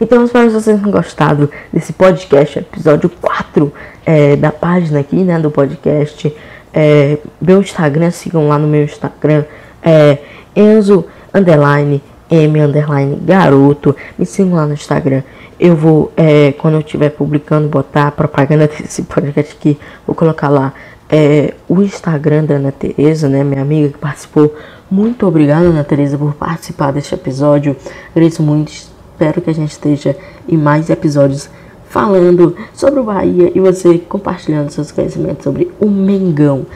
Então, espero que vocês tenham gostado desse podcast, episódio 4 é, da página aqui, né, do podcast é, meu Instagram, sigam lá no meu Instagram, é Enzo underline M underline garoto. Me sigam lá no Instagram. Eu vou, é, quando eu estiver publicando, botar a propaganda desse podcast aqui. Vou colocar lá é, o Instagram da Ana Tereza, né, minha amiga que participou. Muito obrigada, Ana Tereza, por participar deste episódio. Agradeço muito. Espero que a gente esteja em mais episódios falando sobre o Bahia e você compartilhando seus conhecimentos sobre o Mengão.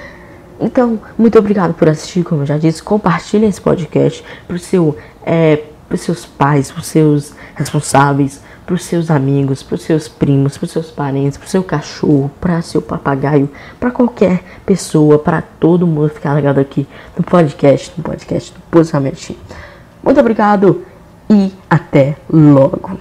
Então, muito obrigado por assistir, como eu já disse, compartilhe esse podcast para seu, é, os seus pais, para os seus responsáveis, para os seus amigos, para os seus primos, para os seus parentes, para o seu cachorro, para seu papagaio, para qualquer pessoa, para todo mundo ficar ligado aqui no podcast, no podcast do Positivamente. Muito obrigado e até logo.